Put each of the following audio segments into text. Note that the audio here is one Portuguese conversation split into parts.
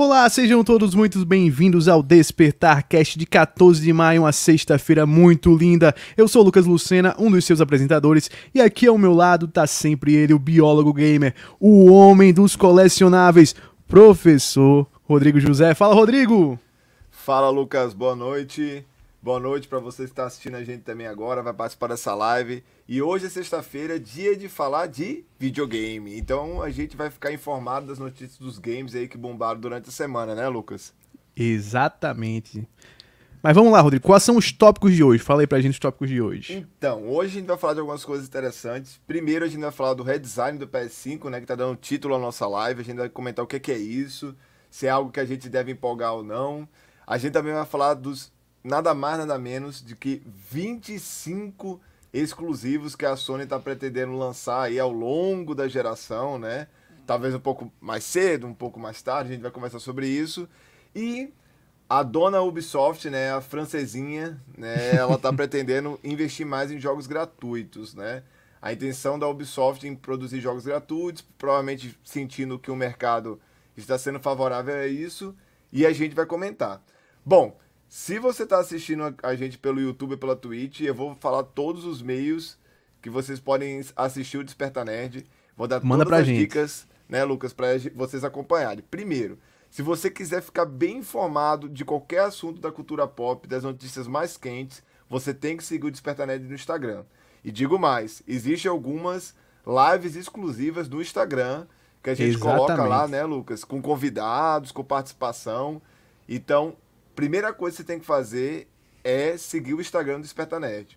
Olá, sejam todos muito bem-vindos ao Despertar Cast de 14 de maio, uma sexta-feira muito linda. Eu sou Lucas Lucena, um dos seus apresentadores, e aqui ao meu lado tá sempre ele, o biólogo gamer, o homem dos colecionáveis, professor Rodrigo José. Fala, Rodrigo! Fala, Lucas, boa noite. Boa noite para você que está assistindo a gente também agora, vai participar dessa live. E hoje é sexta-feira, dia de falar de videogame. Então a gente vai ficar informado das notícias dos games aí que bombaram durante a semana, né, Lucas? Exatamente. Mas vamos lá, Rodrigo, quais são os tópicos de hoje? Fala aí pra gente os tópicos de hoje. Então, hoje a gente vai falar de algumas coisas interessantes. Primeiro a gente vai falar do redesign do PS5, né, que tá dando título à nossa live. A gente vai comentar o que é isso, se é algo que a gente deve empolgar ou não. A gente também vai falar dos nada mais, nada menos de que 25 exclusivos que a Sony está pretendendo lançar aí ao longo da geração, né? Talvez um pouco mais cedo, um pouco mais tarde, a gente vai conversar sobre isso. E a dona Ubisoft, né, a francesinha, né, ela está pretendendo investir mais em jogos gratuitos, né? A intenção da Ubisoft em produzir jogos gratuitos, provavelmente sentindo que o mercado está sendo favorável a isso, e a gente vai comentar. Bom, se você está assistindo a gente pelo YouTube e pela Twitch, eu vou falar todos os meios que vocês podem assistir o Desperta Nerd. Vou dar Manda todas as gente. dicas, né, Lucas, para vocês acompanharem. Primeiro, se você quiser ficar bem informado de qualquer assunto da cultura pop, das notícias mais quentes, você tem que seguir o Desperta Nerd no Instagram. E digo mais, existem algumas lives exclusivas no Instagram que a gente Exatamente. coloca lá, né, Lucas, com convidados, com participação. Então, primeira coisa que você tem que fazer é seguir o Instagram do Desperta Nerd.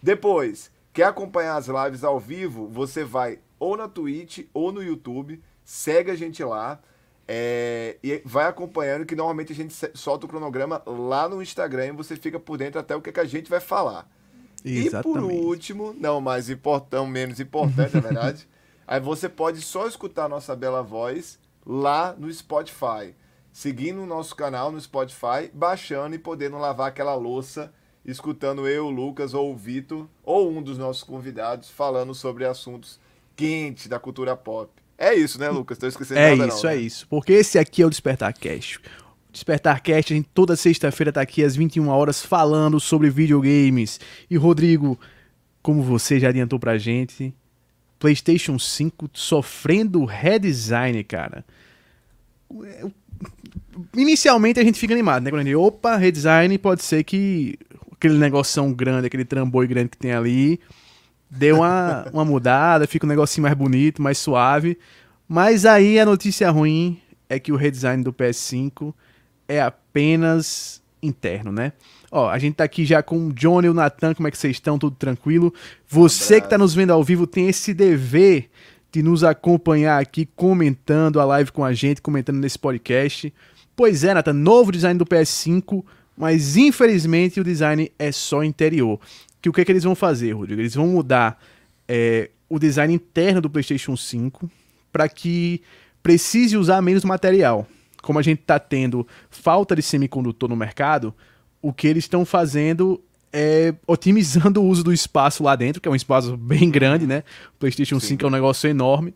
Depois, quer acompanhar as lives ao vivo? Você vai ou na Twitch ou no YouTube, segue a gente lá é, e vai acompanhando que normalmente a gente solta o cronograma lá no Instagram e você fica por dentro até o que, que a gente vai falar. Exatamente. E por último, não mais importante, menos importante, na verdade, aí você pode só escutar a nossa bela voz lá no Spotify seguindo o nosso canal no Spotify, baixando e podendo lavar aquela louça, escutando eu, o Lucas ou o Vitor, ou um dos nossos convidados, falando sobre assuntos quentes da cultura pop. É isso, né, Lucas? Tô esquecendo é nada isso, não, é né? isso. Porque esse aqui é o Despertar Cast. Despertar Cast, a gente toda sexta-feira tá aqui às 21 horas falando sobre videogames. E Rodrigo, como você já adiantou pra gente, PlayStation 5 sofrendo redesign, cara inicialmente a gente fica animado, né? Quando a gente, opa, redesign, pode ser que aquele negocinho grande, aquele trambolho grande que tem ali, dê uma, uma mudada, fica um negocinho mais bonito, mais suave. Mas aí a notícia ruim é que o redesign do PS5 é apenas interno, né? Ó, a gente tá aqui já com o Johnny e o Nathan, como é que vocês estão? Tudo tranquilo? Você que tá nos vendo ao vivo tem esse dever de nos acompanhar aqui comentando a live com a gente, comentando nesse podcast. Pois é, Nathan, novo design do PS5, mas infelizmente o design é só interior. Que o que, é que eles vão fazer, Rodrigo? Eles vão mudar é, o design interno do PlayStation 5 para que precise usar menos material. Como a gente está tendo falta de semicondutor no mercado, o que eles estão fazendo é otimizando o uso do espaço lá dentro, que é um espaço bem grande, né? O PlayStation Sim. 5 é um negócio enorme.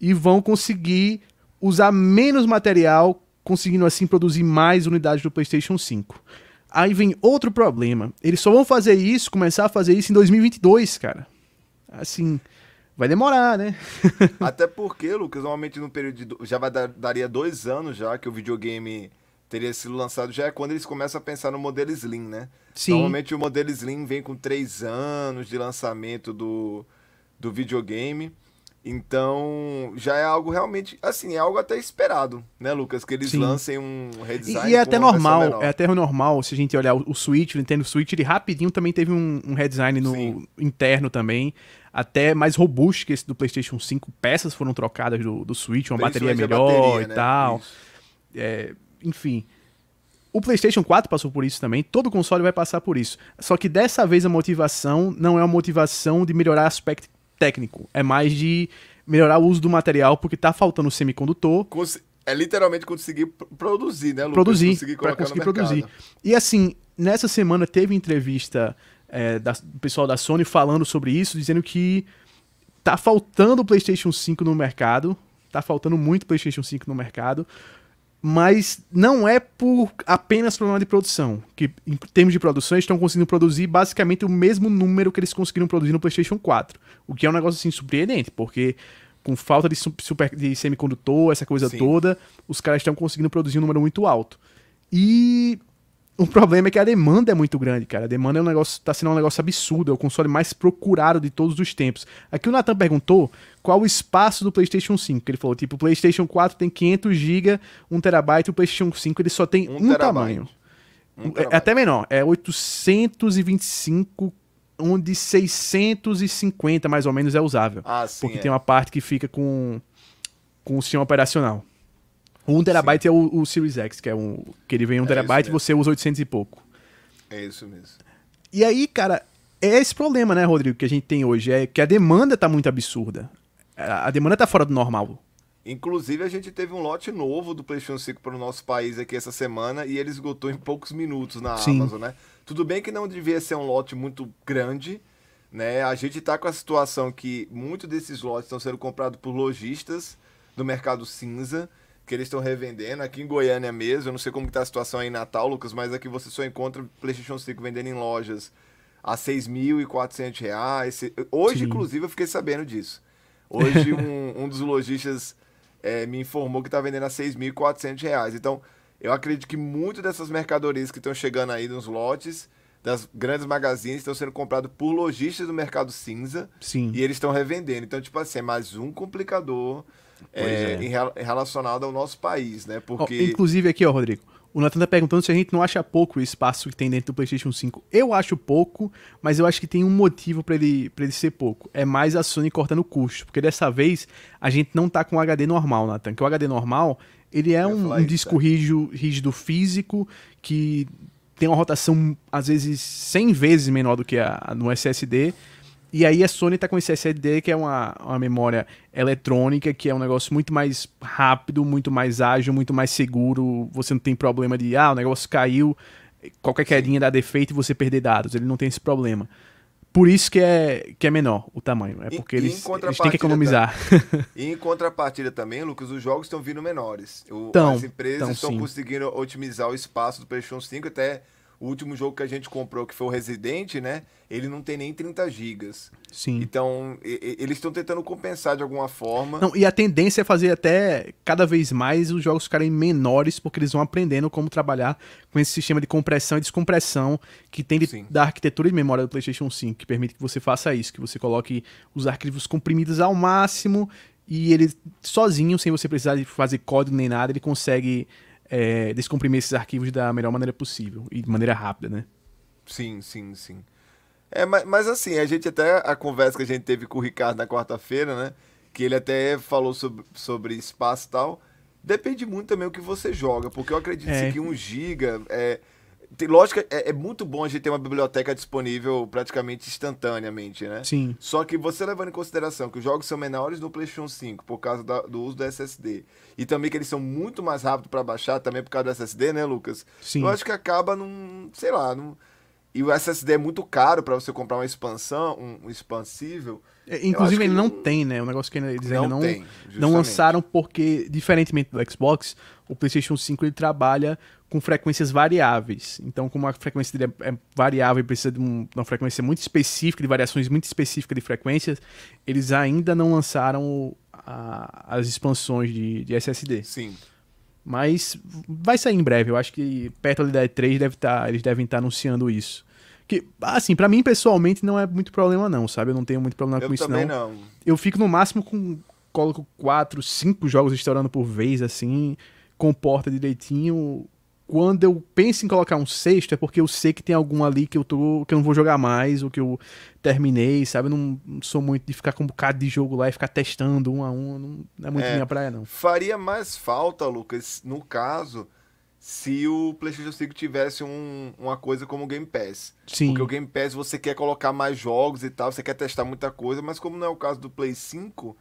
E vão conseguir usar menos material conseguindo assim produzir mais unidades do PlayStation 5. Aí vem outro problema. Eles só vão fazer isso, começar a fazer isso em 2022, cara. Assim, vai demorar, né? Até porque, Lucas, normalmente no período de. Já vai dar, daria dois anos já que o videogame teria sido lançado, já é quando eles começam a pensar no modelo Slim, né? Sim. Normalmente o modelo Slim vem com três anos de lançamento do, do videogame. Então, já é algo realmente, assim, é algo até esperado, né, Lucas? Que eles Sim. lancem um redesign. E, e é até normal, é até normal, se a gente olhar o, Switch, o Nintendo Switch, ele rapidinho também teve um, um redesign no Sim. interno também, até mais robusto que esse do PlayStation 5. Peças foram trocadas do, do Switch, uma bateria melhor bateria, e né? tal. É, enfim. O PlayStation 4 passou por isso também, todo console vai passar por isso. Só que dessa vez a motivação não é uma motivação de melhorar aspecto técnico, é mais de melhorar o uso do material, porque tá faltando semicondutor. É literalmente conseguir produzir, né, Lucas? Produzir, conseguir conseguir produzir. E assim, nessa semana teve entrevista é, da, do pessoal da Sony falando sobre isso, dizendo que tá faltando o PlayStation 5 no mercado, tá faltando muito PlayStation 5 no mercado, mas não é por apenas problema de produção. Que em termos de produção, eles estão conseguindo produzir basicamente o mesmo número que eles conseguiram produzir no PlayStation 4. O que é um negócio assim surpreendente, porque com falta de, super, de semicondutor, essa coisa Sim. toda, os caras estão conseguindo produzir um número muito alto. E o problema é que a demanda é muito grande, cara. A demanda é um negócio, tá sendo um negócio absurdo, é o console mais procurado de todos os tempos. Aqui o Nathan perguntou qual o espaço do PlayStation 5. Ele falou, tipo, o PlayStation 4 tem 500 GB, 1 TB, o PlayStation 5 ele só tem um, um tamanho. Um é, até menor, é 825 onde 650 mais ou menos é usável. Ah, sim, porque é. tem uma parte que fica com, com o sistema operacional. O 1 terabyte é o, o, Series X, que é um que ele vem 1 é terabyte e você usa 800 e pouco. É isso mesmo. E aí, cara, é esse problema, né, Rodrigo, que a gente tem hoje, é que a demanda tá muito absurda. A demanda tá fora do normal. Inclusive, a gente teve um lote novo do PlayStation 5 para o nosso país aqui essa semana e ele esgotou em poucos minutos na Sim. Amazon, né? Tudo bem que não devia ser um lote muito grande, né? A gente está com a situação que muitos desses lotes estão sendo comprados por lojistas do mercado cinza, que eles estão revendendo. Aqui em Goiânia mesmo, eu não sei como está a situação aí em Natal, Lucas, mas aqui você só encontra PlayStation 5 vendendo em lojas a R$ 6.400. Hoje, Sim. inclusive, eu fiquei sabendo disso. Hoje, um, um dos lojistas é, me informou que está vendendo a R$ 6.400. Então, eu acredito que muito dessas mercadorias que estão chegando aí nos lotes das grandes magazines estão sendo comprados por lojistas do mercado cinza Sim. e eles estão revendendo. Então, tipo assim, é mais um complicador é, é. Em, relacionado ao nosso país, né? Porque... Oh, inclusive aqui, ó, Rodrigo, o Nathan tá perguntando se a gente não acha pouco o espaço que tem dentro do PlayStation 5. Eu acho pouco, mas eu acho que tem um motivo para ele, pra ele ser pouco. É mais a Sony cortando custo. Porque dessa vez a gente não tá com o HD normal, Nathan. Que o HD normal, ele é um, um disco rígido, rígido físico que tem uma rotação às vezes 100 vezes menor do que a, no SSD. E aí a Sony tá com esse SSD que é uma, uma memória eletrônica, que é um negócio muito mais rápido, muito mais ágil, muito mais seguro. Você não tem problema de, ah, o negócio caiu, qualquer quedinha dá defeito e você perder dados. Ele não tem esse problema. Por isso que é, que é menor o tamanho. É porque e, eles, eles têm que economizar. e em contrapartida também, Lucas, os jogos estão vindo menores. O, então, as empresas então, estão sim. conseguindo otimizar o espaço do PlayStation 5 até o último jogo que a gente comprou, que foi o Resident, né? Ele não tem nem 30 gigas. Sim. Então, e, eles estão tentando compensar de alguma forma. Não, e a tendência é fazer até cada vez mais os jogos ficarem menores, porque eles vão aprendendo como trabalhar com esse sistema de compressão e descompressão que tem de, da arquitetura de memória do PlayStation 5, que permite que você faça isso, que você coloque os arquivos comprimidos ao máximo e ele sozinho, sem você precisar de fazer código nem nada, ele consegue é, descomprimir esses arquivos da melhor maneira possível e de maneira rápida, né? Sim, sim, sim. É, mas, mas assim, a gente até, a conversa que a gente teve com o Ricardo na quarta-feira, né? Que ele até falou sobre, sobre espaço e tal. Depende muito também do que você joga, porque eu acredito é. que um giga é, tem, lógico, é, é, muito bom a gente ter uma biblioteca disponível praticamente instantaneamente, né? Sim. Só que você levando em consideração que os jogos são menores no PlayStation 5 por causa da, do uso do SSD e também que eles são muito mais rápidos para baixar também por causa do SSD, né, Lucas? Sim. Eu acho que acaba num, sei lá, num, e o SSD é muito caro para você comprar uma expansão, um, um expansível. É, inclusive ele não, não, tem, né? O um negócio que eles ainda não, tem, não lançaram porque, diferentemente do Xbox, o PlayStation 5 ele trabalha com frequências variáveis. Então, como a frequência dele é, é variável e precisa de, um, uma frequência muito específica, de variações muito específicas de frequências, eles ainda não lançaram a, as expansões de, de, SSD. Sim. Mas vai sair em breve. Eu acho que perto ali da E3 deve tá, eles devem estar tá anunciando isso. Que, assim, para mim pessoalmente não é muito problema não, sabe? Eu não tenho muito problema eu com isso não. não. não. Eu fico no máximo com coloco quatro, cinco jogos estourando por vez assim, comporta direitinho quando eu penso em colocar um sexto, é porque eu sei que tem algum ali que eu tô. que eu não vou jogar mais, ou que eu terminei, sabe? Eu não, não sou muito de ficar com um bocado de jogo lá e ficar testando um a um. Não é muito é, minha praia, não. Faria mais falta, Lucas, no caso, se o PlayStation 5 tivesse um, uma coisa como o Game Pass. Sim. Porque o Game Pass você quer colocar mais jogos e tal, você quer testar muita coisa, mas como não é o caso do Play 5,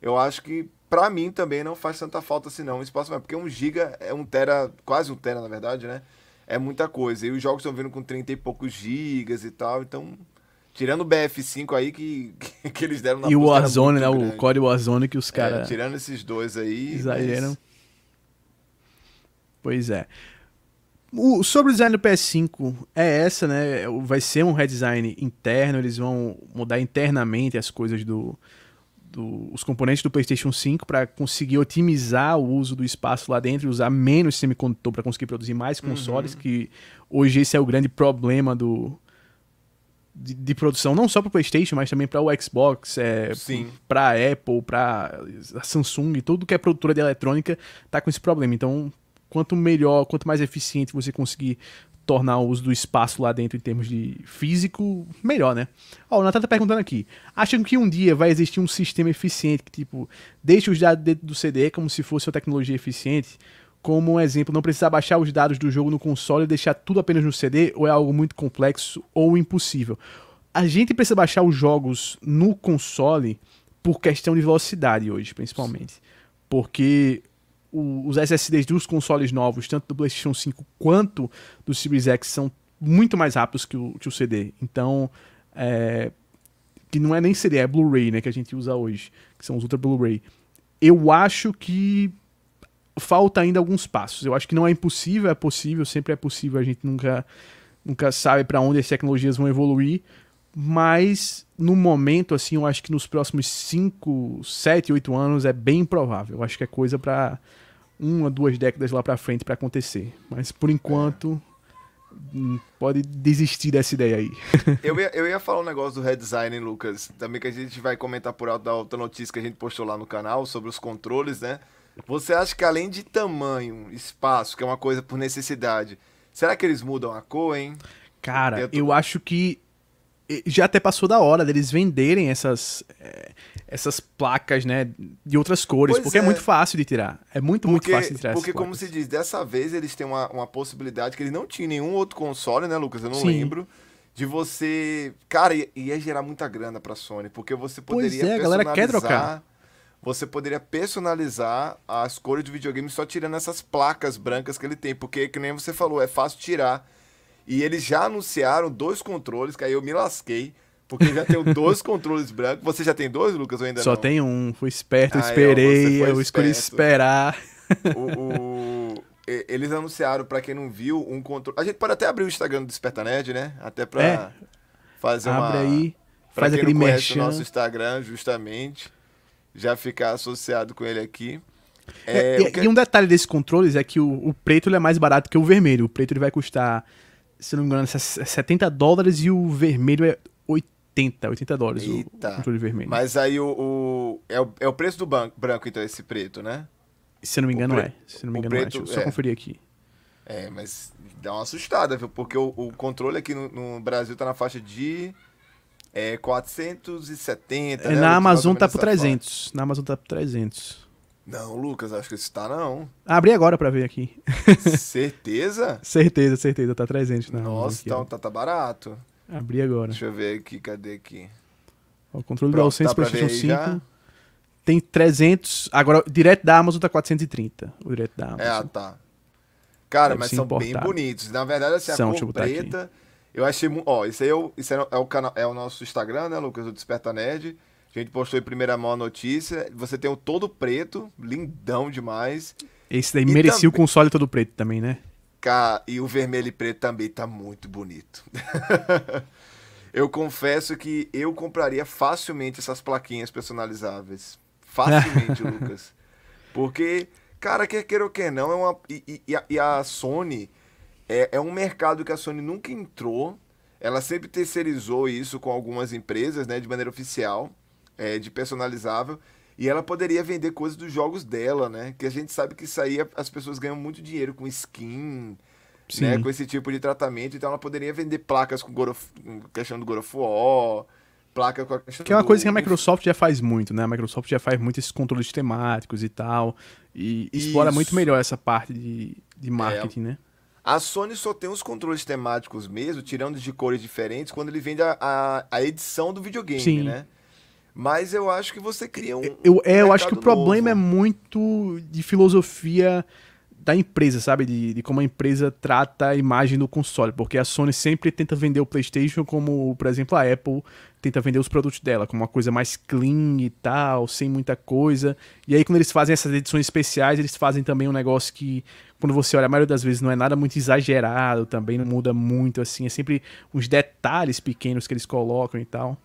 eu acho que para mim também não faz tanta falta assim não, o espaço mais, porque um giga é um tera, quase um tera na verdade, né? É muita coisa. E os jogos estão vindo com 30 e poucos gigas e tal, então tirando o BF5 aí que, que eles deram na E o Warzone, né, grande. o código Warzone que os caras é, tirando esses dois aí, exageram. Mas... Pois é. O, sobre o design do PS5 é essa, né? Vai ser um redesign interno, eles vão mudar internamente as coisas do, do os componentes do PlayStation 5 para conseguir otimizar o uso do espaço lá dentro e usar menos semicondutor para conseguir produzir mais consoles, uhum. que hoje esse é o grande problema do de, de produção, não só para o PlayStation, mas também para o Xbox, é, para Apple, para Samsung, tudo que é produtora de eletrônica tá com esse problema. Então, quanto melhor, quanto mais eficiente você conseguir tornar o uso do espaço lá dentro em termos de físico, melhor, né? Ó, o Natan tá perguntando aqui. Acham que um dia vai existir um sistema eficiente que, tipo, deixe os dados dentro do CD como se fosse uma tecnologia eficiente? Como um exemplo, não precisar baixar os dados do jogo no console e deixar tudo apenas no CD, ou é algo muito complexo ou impossível? A gente precisa baixar os jogos no console por questão de velocidade hoje, principalmente. Porque os SSDs dos consoles novos, tanto do PlayStation 5 quanto do Series X, são muito mais rápidos que o, que o CD. Então, é, que não é nem CD, é Blu-ray, né, que a gente usa hoje, que são os Ultra Blu-ray. Eu acho que falta ainda alguns passos. Eu acho que não é impossível, é possível, sempre é possível, a gente nunca nunca sabe para onde as tecnologias vão evoluir, mas no momento assim, eu acho que nos próximos 5, 7, 8 anos é bem provável. Eu acho que é coisa para uma, duas décadas lá para frente para acontecer. Mas por enquanto hum, pode desistir dessa ideia aí. eu, ia, eu ia falar um negócio do redesign, Lucas, também que a gente vai comentar por alto da outra notícia que a gente postou lá no canal sobre os controles, né? Você acha que além de tamanho, espaço, que é uma coisa por necessidade, será que eles mudam a cor, hein? Cara, eu, tô... eu acho que já até passou da hora deles venderem essas, é, essas placas, né, de outras cores, pois porque é. é. muito fácil de tirar. É muito, porque, muito fácil de tirar Porque, como se diz, dessa vez eles têm uma, uma possibilidade que eles não tinham nenhum outro console, né, Lucas? Eu não Sim. lembro. De você. Cara, ia gerar muita grana pra Sony, porque você poderia. Pois é, a galera quer trocar. Você poderia personalizar as cores do videogame só tirando essas placas brancas que ele tem, porque, que nem você falou, é fácil tirar e eles já anunciaram dois controles, que aí eu me lasquei. Porque já tenho dois controles brancos. Você já tem dois, Lucas, ou ainda Só não? Só tem um. Fui esperto, eu ah, esperei. Eu, eu escolhi esperar. O, o, eles anunciaram, para quem não viu, um controle. A gente pode até abrir o Instagram do Desperta Nerd, né? Até pra é. fazer Abre uma. aí. Pra faz quem aquele não conhece o nosso Instagram, justamente. Já ficar associado com ele aqui. É, é, e, que... e, um detalhe desses controles é que o, o preto é mais barato que o vermelho. O preto ele vai custar se não me engano, é 70 dólares e o vermelho é 80, 80 dólares Eita. o controle vermelho. Mas aí o, o, é, o é o preço do banco, branco, então, esse preto, né? Se não me engano, é. Se não me engano, preto, é. Deixa eu só é. conferir aqui. É, mas dá uma assustada, viu? Porque o, o controle aqui no, no, Brasil tá na faixa de é, 470. É, né? Na Amazon tá por 300. Faixa. Na Amazon tá por 300. Não, Lucas, acho que esse tá não. Abri agora pra ver aqui. Certeza? certeza, certeza. Tá 300 na Nossa, então tá, tá barato. Abri agora. Deixa eu ver aqui, cadê aqui? O controle Pronto, do DualSense PlayStation 5 já? tem 300. Agora, direto da Amazon tá 430. O direto da Amazon. É, tá. Cara, Deve mas são importado. bem bonitos. Na verdade, assim, são, a cor preta. Eu achei. Ó, isso aí é o, isso é o, canal, é o nosso Instagram, né, Lucas? O Desperta Nerd. A gente postou em primeira mão a notícia. Você tem o todo preto, lindão demais. Esse daí e merecia também... o console todo preto também, né? E o vermelho e preto também tá muito bonito. eu confesso que eu compraria facilmente essas plaquinhas personalizáveis. Facilmente, Lucas. Porque, cara, quer queira ou quer não, é uma. E, e, e a Sony é, é um mercado que a Sony nunca entrou. Ela sempre terceirizou isso com algumas empresas, né, de maneira oficial é, de personalizável. E ela poderia vender coisas dos jogos dela, né? Que a gente sabe que isso aí as pessoas ganham muito dinheiro com skin, né? Com esse tipo de tratamento. Então ela poderia vender placas com, God questão do God of War, placa com a questão Que é uma do... coisa que a Microsoft já faz muito, né? A Microsoft já faz muito esses controles temáticos e tal. E Isso. explora muito melhor essa parte de, de marketing, é. né? A Sony só tem os controles temáticos mesmo, tirando de cores diferentes, quando ele vende a, a, a edição do videogame, Sim. né? Mas eu acho que você cria um. Eu, é, eu acho que o problema é muito de filosofia da empresa, sabe? De, de, como a empresa trata a imagem do console. Porque a Sony sempre tenta vender o PlayStation como, por exemplo, a Apple tenta vender os produtos dela, como uma coisa mais clean e tal, sem muita coisa. E aí, quando eles fazem essas edições especiais, eles fazem também um negócio que, quando você olha, a maioria das vezes não é nada muito exagerado, também não muda muito, assim. É sempre uns detalhes pequenos que eles colocam e tal.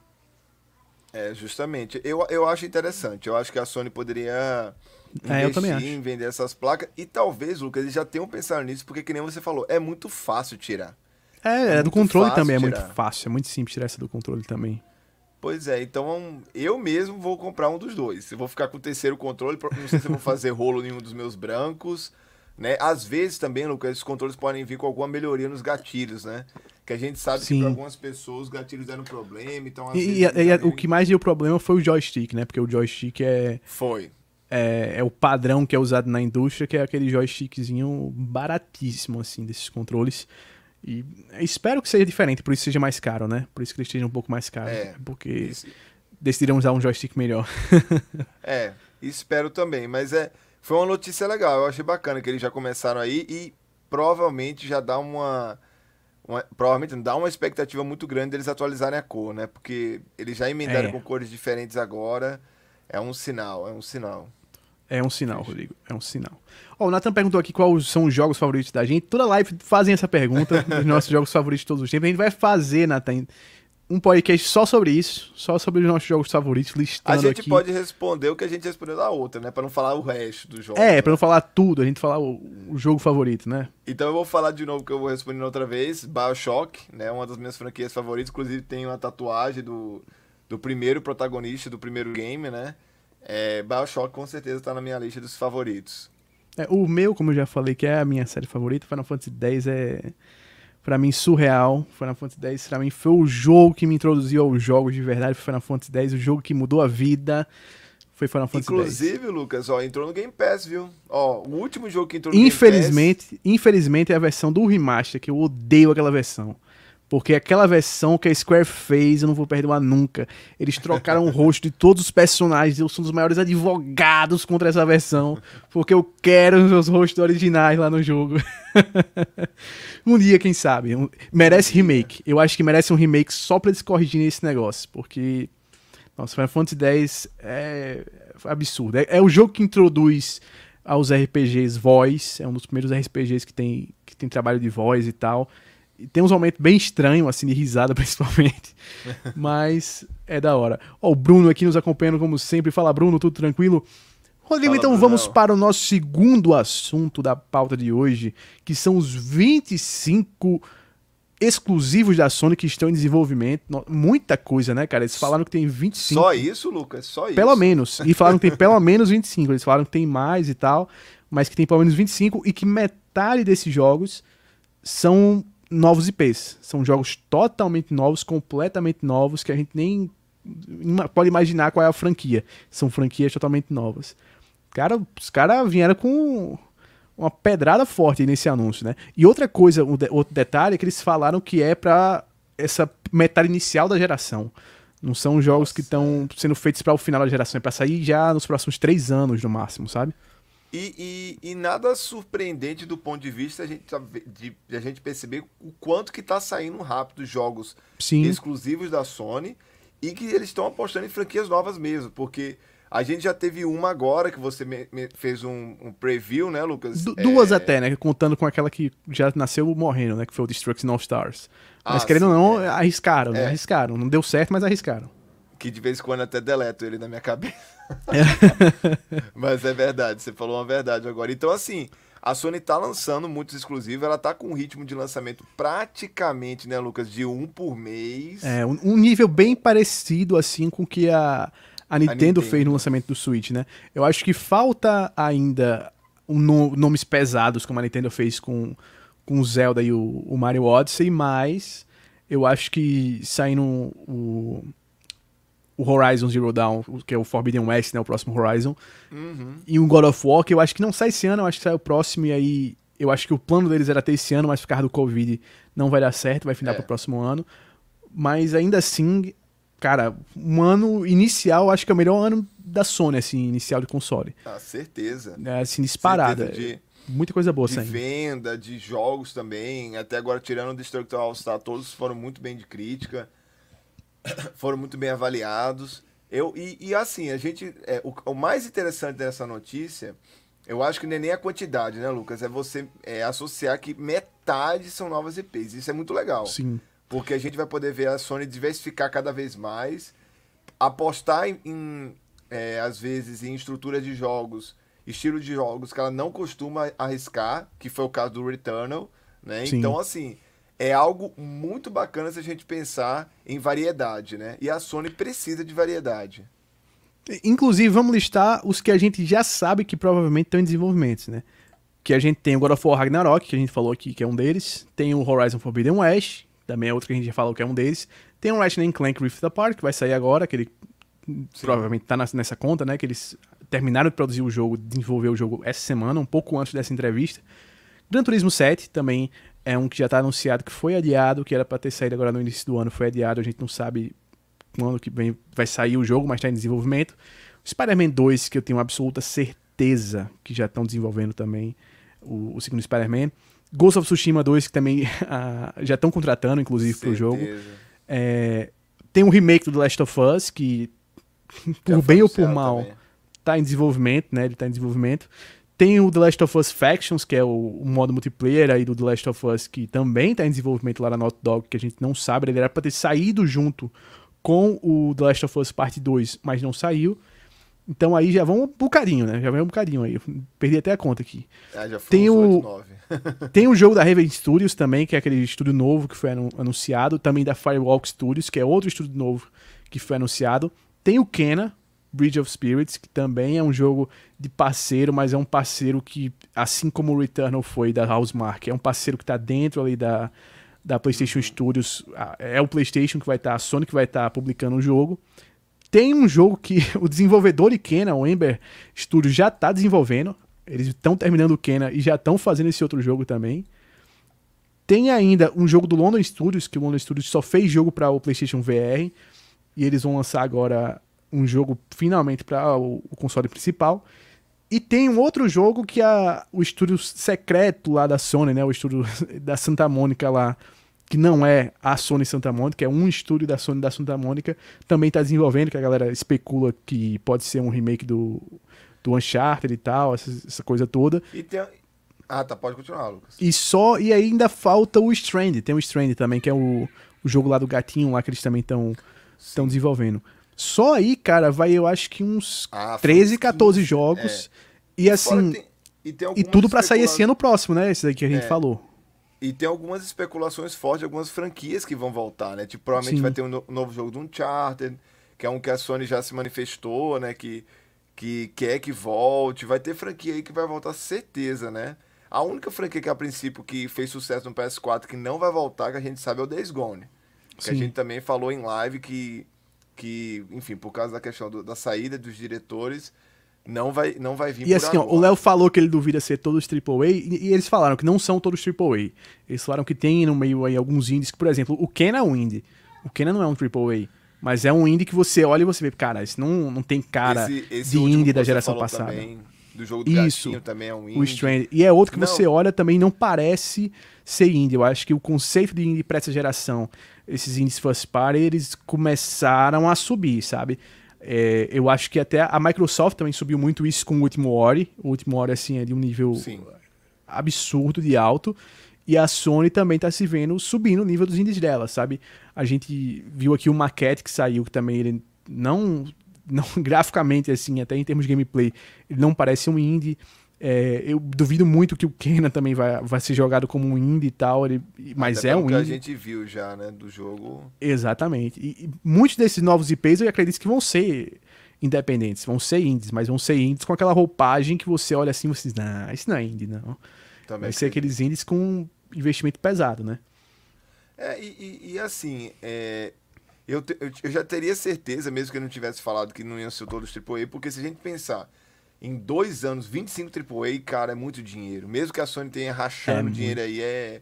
É, justamente. Eu, eu acho interessante. Eu acho que a Sony poderia é, eu também acho. em vender essas placas. E talvez, Lucas, eles já tenham pensado nisso, porque que nem você falou, é muito fácil tirar. É, é do controle também tirar. é muito fácil, é muito simples tirar essa do controle também. Pois é, então eu mesmo vou comprar um dos dois. Eu vou ficar com o terceiro controle, não sei se eu vou fazer rolo em um dos meus brancos, né? Às vezes também, Lucas, esses controles podem vir com alguma melhoria nos gatilhos, né? Que a gente sabe Sim. que para algumas pessoas os gatilhos deram problema, então E, e, e o que mais deu problema foi o joystick, né? Porque o joystick é Foi é, é, o padrão que é usado na indústria, que é aquele joystickzinho baratíssimo, assim, desses controles. E espero que seja diferente, por isso seja mais caro, né? Por isso que ele esteja um pouco mais caro. É, porque isso... decidiram usar um joystick melhor. é, espero também, mas é foi uma notícia legal, eu achei bacana que eles já começaram aí e provavelmente já dá uma, uma provavelmente dá uma expectativa muito grande deles atualizarem a cor, né? Porque eles já emendaram é. com cores diferentes agora. É um sinal, é um sinal. É um sinal, Rodrigo. É um sinal. Ó, oh, o Nathan perguntou aqui quais são os jogos favoritos da gente. Toda live fazem essa pergunta, os nossos jogos favoritos de todos os tempos. A gente vai fazer, Nathan, um podcast só sobre isso, só sobre os nossos jogos favoritos, listando A gente aqui. pode responder o que a gente respondeu da outra, né? Pra não falar o resto do jogo. É, né? pra não falar tudo, a gente falar o, o, jogo favorito, né? Então eu vou falar de novo que eu vou responder outra vez. Bioshock, né? Uma das minhas franquias favoritas. Inclusive tem uma tatuagem do, do primeiro protagonista do primeiro game, né? É, Bioshock com certeza tá na minha lista dos favoritos. É, o meu, como eu já falei, que é a minha série favorita, Final Fantasy X é para mim surreal. Final Fantasy X para mim foi o jogo que me introduziu aos jogos de verdade, foi Final Fantasy X, o jogo que mudou a vida. Foi Final Fantasy Inclusive, Lucas, ó, entrou no Game Pass, viu? Ó, o último jogo que entrou no infelizmente, Game Pass... Infelizmente é a versão do remaster, que eu odeio aquela versão. Porque aquela versão que a Square fez, eu não vou perdoar nunca. Eles trocaram o rosto de todos os personagens. Eu sou um dos maiores advogados contra essa versão. Porque eu quero os meus rostos originais lá no jogo. um dia, quem sabe. Um, merece remake. Eu acho que merece um remake só pra eles corrigirem esse negócio. Porque. Nossa, Final Fantasy X é absurdo. É, é o jogo que introduz aos RPGs voz. É um dos primeiros RPGs que tem, que tem trabalho de voz e tal. E tem uns momentos bem estranhos, assim, de risada principalmente. Mas é da hora. Ó, o Bruno aqui nos acompanhando como sempre. Fala, Bruno, tudo tranquilo? Rodrigo, Fala, então Bruno. vamos para o nosso segundo assunto da pauta de hoje, que são os 25 exclusivos da Sony que estão em desenvolvimento. Muita coisa, né, cara? Eles falaram que tem 25. Só isso, Lucas? Só isso? Pelo menos. E falaram que tem pelo menos 25. Eles falaram que tem mais e tal, mas que tem pelo menos 25 e que metade desses jogos são novos IPs. São jogos totalmente novos, completamente novos, que a gente nem pode imaginar qual é a franquia. São franquias totalmente novas. Cara, os caras vieram com uma pedrada forte nesse anúncio, né? E outra coisa, um de, outro detalhe é que eles falaram que é para essa metade inicial da geração. Não são jogos Nossa. que estão sendo feitos para o final da geração, é para sair já nos próximos três anos no máximo, sabe? E, e, e, nada surpreendente do ponto de vista a gente, de, de a gente perceber o quanto que está saindo rápido jogos Sim. exclusivos da Sony e que eles estão apostando em franquias novas mesmo, porque a gente já teve uma agora que você me, me fez um, um, preview, né, Lucas? Du duas é... até, né? Contando com aquela que já nasceu morrendo, né? Que foi o Destruction All Stars. Mas ah, querendo ou não, é. arriscaram, né? É. Arriscaram. Não deu certo, mas arriscaram. Que de vez em quando até deleto ele na minha cabeça. Mas é verdade, você falou uma verdade agora. Então, assim, a Sony tá lançando muitos exclusivos, ela tá com um ritmo de lançamento praticamente, né, Lucas, de um por mês. É, um, nível bem parecido, assim, com o que a, a, Nintendo, a Nintendo fez no lançamento do Switch, né? Eu acho que falta ainda um no, nomes pesados, como a Nintendo fez com, com o Zelda e o, o Mario Odyssey, mas eu acho que saindo o o Horizon Zero Dawn, que é o Forbidden West, né, o próximo Horizon, uhum. e um God of War, que eu acho que não sai esse ano, eu acho que sai o próximo, e aí eu acho que o plano deles era ter esse ano, mas por causa do Covid não vai dar certo, vai ficar é. pro próximo ano. Mas ainda assim, cara, um ano inicial, acho que é o melhor ano da Sony, assim, inicial de console. Ah, certeza. É, assim, disparada. Certeza de muita coisa boa de saindo. venda, de jogos também. Até agora, tirando o Destructor All-Star, todos foram muito bem de crítica. foram muito bem avaliados. Eu, e, e assim, a gente. É, o, o mais interessante dessa notícia, eu acho que não é nem a quantidade, né, Lucas? É você é, associar que metade são novas IPs. Isso é muito legal. Sim. Porque a gente vai poder ver a Sony diversificar cada vez mais, apostar em, em, é, às vezes, em estrutura de jogos, estilo de jogos que ela não costuma arriscar, que foi o caso do Returnal, né? Sim. Então, assim, é algo muito bacana se a gente pensar em variedade, né? E a Sony precisa de variedade. Inclusive, vamos listar os que a gente já sabe que provavelmente estão em desenvolvimento, né? Que a gente tem o God of War Ragnarok, que a gente falou aqui que é um deles. Tem o Horizon Forbidden West, também é outro que a gente já falou que é um deles. Tem o Ratchet Clank Rift Apart, que vai sair agora, que ele provavelmente tá nas- nessa conta, né? Que eles terminaram de produzir o jogo, desenvolver o jogo essa semana, um pouco antes dessa entrevista. Gran Turismo 7 também é um que já tá anunciado que foi adiado, que era para ter saído agora no início do ano, foi adiado, a gente não sabe quando que vem, vai sair o jogo, mas tá em desenvolvimento. O Spider-Man 2, que eu tenho absoluta certeza que já estão desenvolvendo também o, o segundo Spider-Man. Ghost of Tsushima 2, que também já estão contratando, inclusive, pro jogo. Certeza. É, tem um remake do The Last of Us, que, Já por foi bem ou por mal, também. tá em desenvolvimento, né? Ele tá em desenvolvimento. Tem o The Last of Us Factions, que é o, o modo multiplayer aí do The Last of Us, que também tá em desenvolvimento lá na Naughty Dog, que a gente não sabe. Ele era pra ter saído junto com o The Last of Us Parte 2, mas não saiu. Então aí já vão um bocadinho, né? Já vem um bocadinho aí. Eu perdi até a conta aqui. Ah, já foi Tem o- 8, 9. Tem o jogo da Raven Studios também, que é aquele estúdio novo que foi anu- anunciado. Também da Firewalk Studios, que é outro estúdio novo que foi anunciado. Tem o Kena, Bridge of Spirits, que também é um jogo de parceiro, mas é um parceiro que, assim como o Returnal foi da Housemark, é um parceiro que está dentro ali da, da PlayStation Studios. Ah, É o PlayStation que vai estar, a Sony que vai estar publicando o jogo. Tem um jogo que o desenvolvedor de Kena, o Ember Studios, já está desenvolvendo. Eles estão terminando o Kena e já estão fazendo esse outro jogo também. Tem ainda um jogo do London Studios, que o London Studios só fez jogo para o PlayStation VR. E eles vão lançar agora um jogo finalmente para o, o console principal. E tem um outro jogo que a, o estúdio secreto lá da Sony, né? O estúdio da Santa Mônica lá, que não é a Sony Santa Mônica, é um estúdio da Sony da Santa Mônica, também tá desenvolvendo, que a galera especula que pode ser um remake do, do Uncharted e tal, essa, essa coisa toda. E tem... Ah, tá, pode continuar, Lucas. E só e ainda falta o Strand, tem o Strand também, que é o, o jogo lá do gatinho lá que eles também estão estão desenvolvendo. Só aí, cara, vai eu acho que uns Ah, 13, foi 14 15, jogos. E Fora assim, tem- e, tem e tudo pra sair esse ano próximo, né? Esse daí que a gente É. falou. E tem algumas especulações fortes algumas franquias que vão voltar, né? Tipo, provavelmente Sim. vai ter um no- novo jogo do Uncharted, que é um que a Sony já se manifestou, né? Que, que quer que volte. Vai ter franquia aí que vai voltar, certeza, né? A única franquia que, a princípio, que fez sucesso no PS4 que não vai voltar, que a gente sabe, é o Days Gone. Que a Sim. gente também falou em live que, que enfim, por causa da questão do- da saída dos diretores, não vai, não vai vir E assim, ó, o Léo falou que ele duvida ser todos AAA, e, e eles falaram que não são todos AAA. Eles falaram que tem no meio aí alguns indies, que, por exemplo, o Ken é um indie. O Ken não é um AAA, mas é um indie que você olha e você vê, cara, isso não, não tem cara Esse- esse de indie da geração passada. também, do jogo do Isso. gatinho também é um indie. O Strand. E é outro que Não. você olha também não parece ser indie. Eu acho que o conceito de indie para essa geração, esses indies first party, eles começaram a subir, sabe? É, eu acho que até a Microsoft também subiu muito isso com o último Ori. O último Ori, assim, é de um nível Sim. absurdo de alto. E a Sony também tá se vendo subindo o nível dos indies dela, sabe? A gente viu aqui o Maquette que saiu, que também ele não, não graficamente, assim, até em termos de gameplay, ele não parece um indie. É, eu duvido muito que o Kena também vai, vai ser jogado como um indie e tal, ele- mas Até é um que a indie. gente viu já, né, do jogo. Exatamente. E, e muitos desses novos IPs eu acredito que vão ser independentes, vão ser indies, mas vão ser indies com aquela roupagem que você olha assim e você diz, não, isso não é indie, não. Também Vai ser acredito. aqueles indies com investimento pesado, né? É, e, e- e assim, é, eu, te- eu, eu já teria certeza, mesmo que eu não tivesse falado que não iam ser todos AAA, porque se a gente pensar em dois anos, 25 AAA, cara, é muito dinheiro. Mesmo que a Sony tenha rachando É dinheiro aí, é.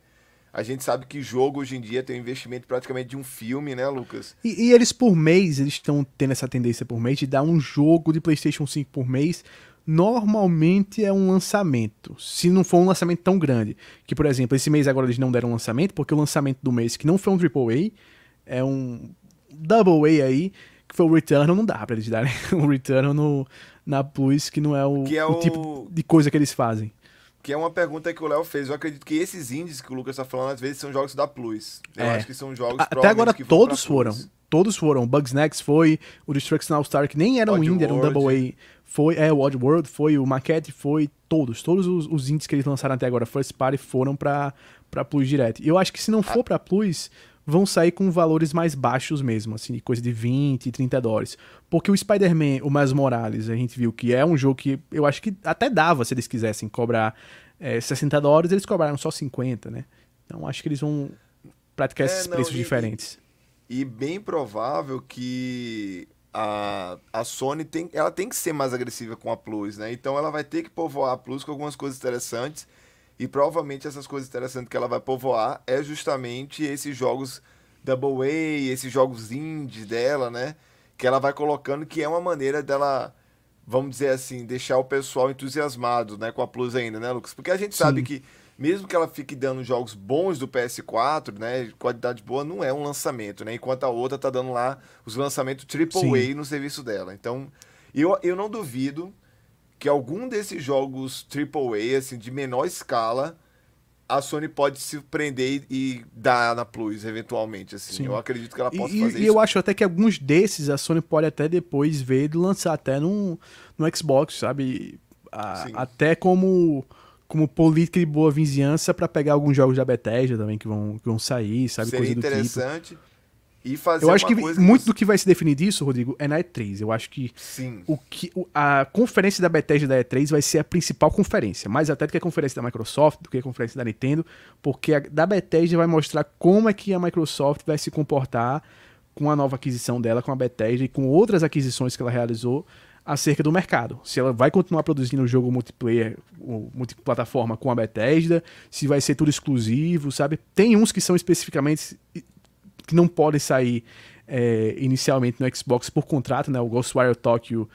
A gente sabe que jogo hoje em dia tem um investimento praticamente de um filme, né, Lucas? E, e eles por mês, eles estão tendo essa tendência por mês de dar um jogo de PlayStation 5 por mês, normalmente é um lançamento. Se não for um lançamento tão grande. Que, por exemplo, esse mês agora eles não deram lançamento, porque o lançamento do mês, que não foi um AAA, é um Double A aí, que foi o Returnal, não dá pra eles darem o Returnal no, na Plus, que não é o, é o o- tipo de coisa que eles fazem. Que é uma pergunta que o Léo fez. Eu acredito que esses indies que o Lucas tá falando, às vezes, são jogos da Plus. Eu É. acho que são jogos Até agora todos foram. Todos foram. Bugsnax foi, o Destruction All Star, que nem era um Odd indie, era um. Double A. Foi, é, o Odd World foi, o Maquette foi, todos. Todos os, os indies que eles lançaram até agora, First Party, foram pra, pra Plus direto. E eu acho que se não Ah. for pra Plus, vão sair com valores mais baixos mesmo, assim, coisa de 20, 30 dólares. Porque o Spider-Man, o Miles Morales, a gente viu que é um jogo que eu acho que até dava se eles quisessem cobrar é, 60 dólares, eles cobraram só 50, né? Então acho que eles vão praticar É, esses não, preços e- diferentes. E bem provável que a, a Sony tem, ela tem que ser mais agressiva com a Plus, né? Então ela vai ter que povoar a Plus com algumas coisas interessantes. E provavelmente essas coisas interessantes que ela vai povoar é justamente esses jogos Double A, esses jogos indies dela, né? Que ela vai colocando, que é uma maneira dela, vamos dizer assim, deixar o pessoal entusiasmado, né? Com a Plus ainda, né, Lucas? Porque a gente sabe Sim. que mesmo que ela fique dando jogos bons do PS4, né, de qualidade boa, não é um lançamento, né? Enquanto a outra tá dando lá os lançamentos AAA Sim. no serviço dela. Então, eu, eu não duvido que algum desses jogos AAA, assim, de menor escala, a Sony pode se prender e, e dar na Plus, eventualmente, assim. Sim. Eu acredito que ela E, possa e- fazer e isso. eu acho até que alguns desses a Sony pode até depois ver de lançar até no, no Xbox, sabe? A- até como como política de boa vizinhança pra pegar alguns jogos da Bethesda também que vão, que vão sair, sabe? Seria Coisa do tipo. E fazer Eu acho que muito você- do que vai se definir disso, Rodrigo, é na E3. Eu acho que Sim. o que a conferência da Bethesda da E3 vai ser a principal conferência, mais até do que a conferência da Microsoft, do que a conferência da Nintendo, porque a da Bethesda vai mostrar como é que a Microsoft vai se comportar com a nova aquisição dela com a Bethesda e com outras aquisições que ela realizou acerca do mercado. Se ela vai continuar produzindo o jogo multiplayer, o multiplataforma com a Bethesda, se vai ser tudo exclusivo, sabe? Tem uns que são especificamente que não podem sair é, inicialmente no Xbox por contrato, né? O Ghostwire Tokyo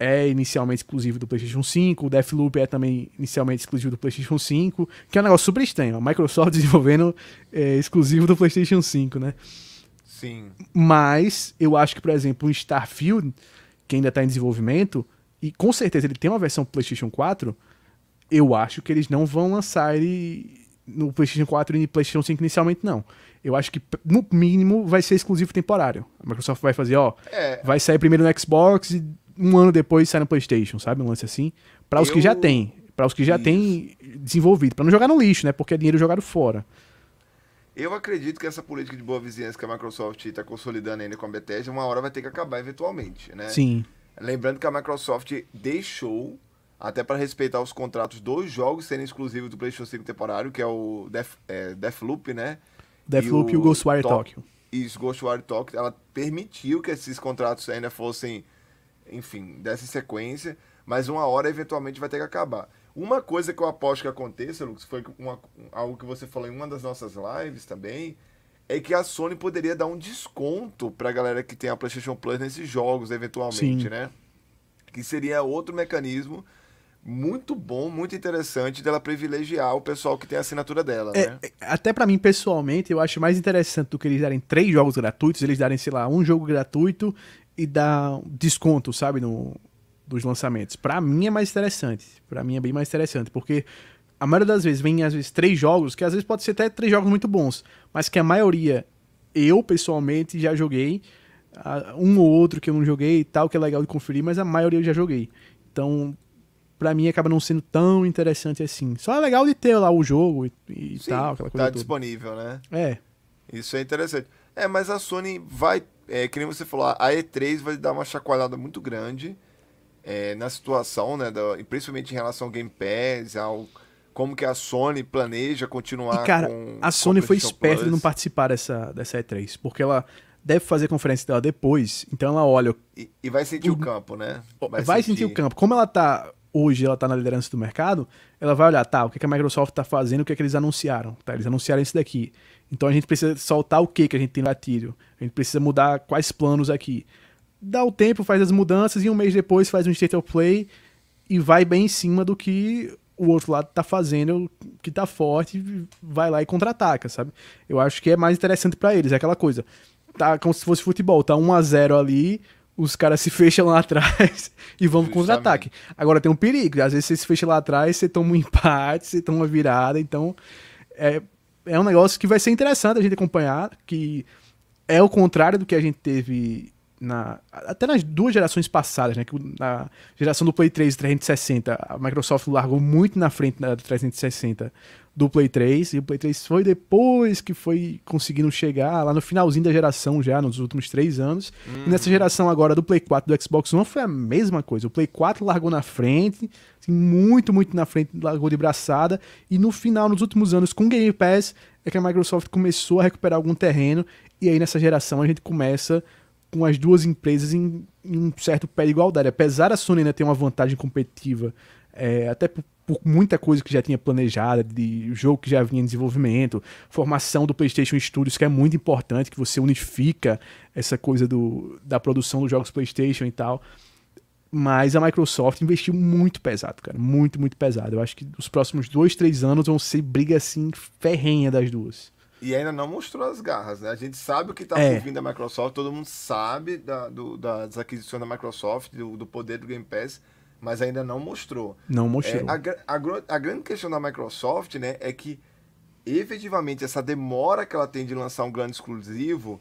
é inicialmente exclusivo do PlayStation 5, o Deathloop é também inicialmente exclusivo do PlayStation 5, que é um negócio super estranho. A Microsoft desenvolvendo é, exclusivo do PlayStation 5, né? Sim. Mas eu acho que, por exemplo, o Starfield, que ainda está em desenvolvimento, e com certeza ele tem uma versão PlayStation 4, eu acho que eles não vão lançar ele no PlayStation 4 e no PlayStation 5 inicialmente, não. Eu acho que, no mínimo, vai ser exclusivo temporário. A Microsoft vai fazer, ó, É, vai sair primeiro no Xbox e um ano depois sai no PlayStation, sabe? Um lance assim. Para os que Eu- já tem. Para os que já Isso. tem desenvolvido. Para não jogar no lixo, né? Porque é dinheiro jogado fora. Eu acredito que essa política de boa vizinhança que a Microsoft está consolidando ainda com a Bethesda, uma hora vai ter que acabar eventualmente, né? Sim. Lembrando que a Microsoft deixou, até para respeitar os contratos dos jogos serem exclusivos do PlayStation 5 temporário, que é o Death, é, Deathloop, né? Deathloop e o Ghostwire To- Tokyo. Isso, Ghostwire Tokyo. Ela permitiu que esses contratos ainda fossem, enfim, dessa sequência, mas uma hora eventualmente vai ter que acabar. Uma coisa que eu aposto que aconteça, Lucas, foi uma- algo que você falou em uma das nossas lives também, é que a Sony poderia dar um desconto pra galera que tem a PlayStation Plus nesses jogos, eventualmente, Sim. né? Que seria outro mecanismo muito bom, muito interessante dela privilegiar o pessoal que tem a assinatura dela, É, né? é, até pra mim, pessoalmente, eu acho mais interessante do que eles darem três jogos gratuitos, eles darem, sei lá, um jogo gratuito e dar um desconto, sabe, no, dos lançamentos. Pra mim é mais interessante. Pra mim é bem mais interessante, porque a maioria das vezes vem, às vezes, três jogos, que às vezes pode ser até três jogos muito bons, mas que a maioria, eu, pessoalmente, já joguei. Um ou outro que eu não joguei e tal, que é legal de conferir, mas a maioria eu já joguei. Então, pra mim acaba não sendo tão interessante assim. Só é legal de ter lá o jogo e, e Sim, tal, aquela coisa tá toda. disponível, né? É, Isso é interessante. É, mas a Sony vai, é, que nem você falou, a E3 vai dar uma chacoalhada muito grande é, na situação, né? da- principalmente em relação ao Game Pass, ao como que a Sony planeja continuar E, cara, com a Sony foi esperta de não participar dessa, dessa E3, porque ela deve fazer a conferência dela depois, então ela olha, E, e vai sentir o, o- campo, né? vai, sentir o campo. Como ela tá, hoje ela tá na liderança do mercado, ela vai olhar, tá, o que, que a Microsoft tá fazendo, o que, que eles anunciaram, tá, eles anunciaram isso daqui. Então a gente precisa soltar o que que a gente tem no a gente precisa mudar quais planos aqui. Dá o tempo, faz as mudanças e um mês depois faz um State of Play e vai bem em cima do que o outro lado tá fazendo, que tá forte, vai lá e contra-ataca, sabe? Eu acho que é mais interessante para eles, é aquela coisa. Tá como se fosse futebol, tá 1 a 0 ali, os caras se fecham lá atrás e vão pro contra-ataque. Agora tem um perigo, às vezes você se fecha lá atrás, você toma um empate, você toma uma virada, então é, é um negócio que vai ser interessante a gente acompanhar, que é o contrário do que a gente teve na, até nas duas gerações passadas, né? Que na geração do Play 3 e 360, a Microsoft largou muito na frente da 360 do Play 3, e o Play 3 foi depois que foi conseguindo chegar lá no finalzinho da geração já, nos últimos três anos. Uhum. E nessa geração agora do Play 4 do Xbox One foi a mesma coisa. O Play 4 largou na frente, assim, muito, muito na frente, largou de braçada, e no final, nos últimos anos, com o Game Pass, é que a Microsoft começou a recuperar algum terreno, e aí nessa geração a gente começa com as duas empresas em, em um certo pé de igualdade. Apesar da Sony ainda ter uma vantagem competitiva, é, até por, por, muita coisa que já tinha planejada, de jogo que já vinha em desenvolvimento, formação do PlayStation Studios, que é muito importante, que você unifica essa coisa do, da produção dos jogos PlayStation e tal. Mas a Microsoft investiu muito pesado, cara. Muito, muito pesado. Eu acho que os próximos dois, três anos vão ser briga assim ferrenha das duas. E ainda não mostrou as garras, né? A gente sabe o que está é. por vir da Microsoft, todo mundo sabe da, do, das aquisições da Microsoft, do, do, poder do Game Pass, mas ainda não mostrou. Não mostrou. É, a, a, a, grande questão da Microsoft, né, é que efetivamente essa demora que ela tem de lançar um grande exclusivo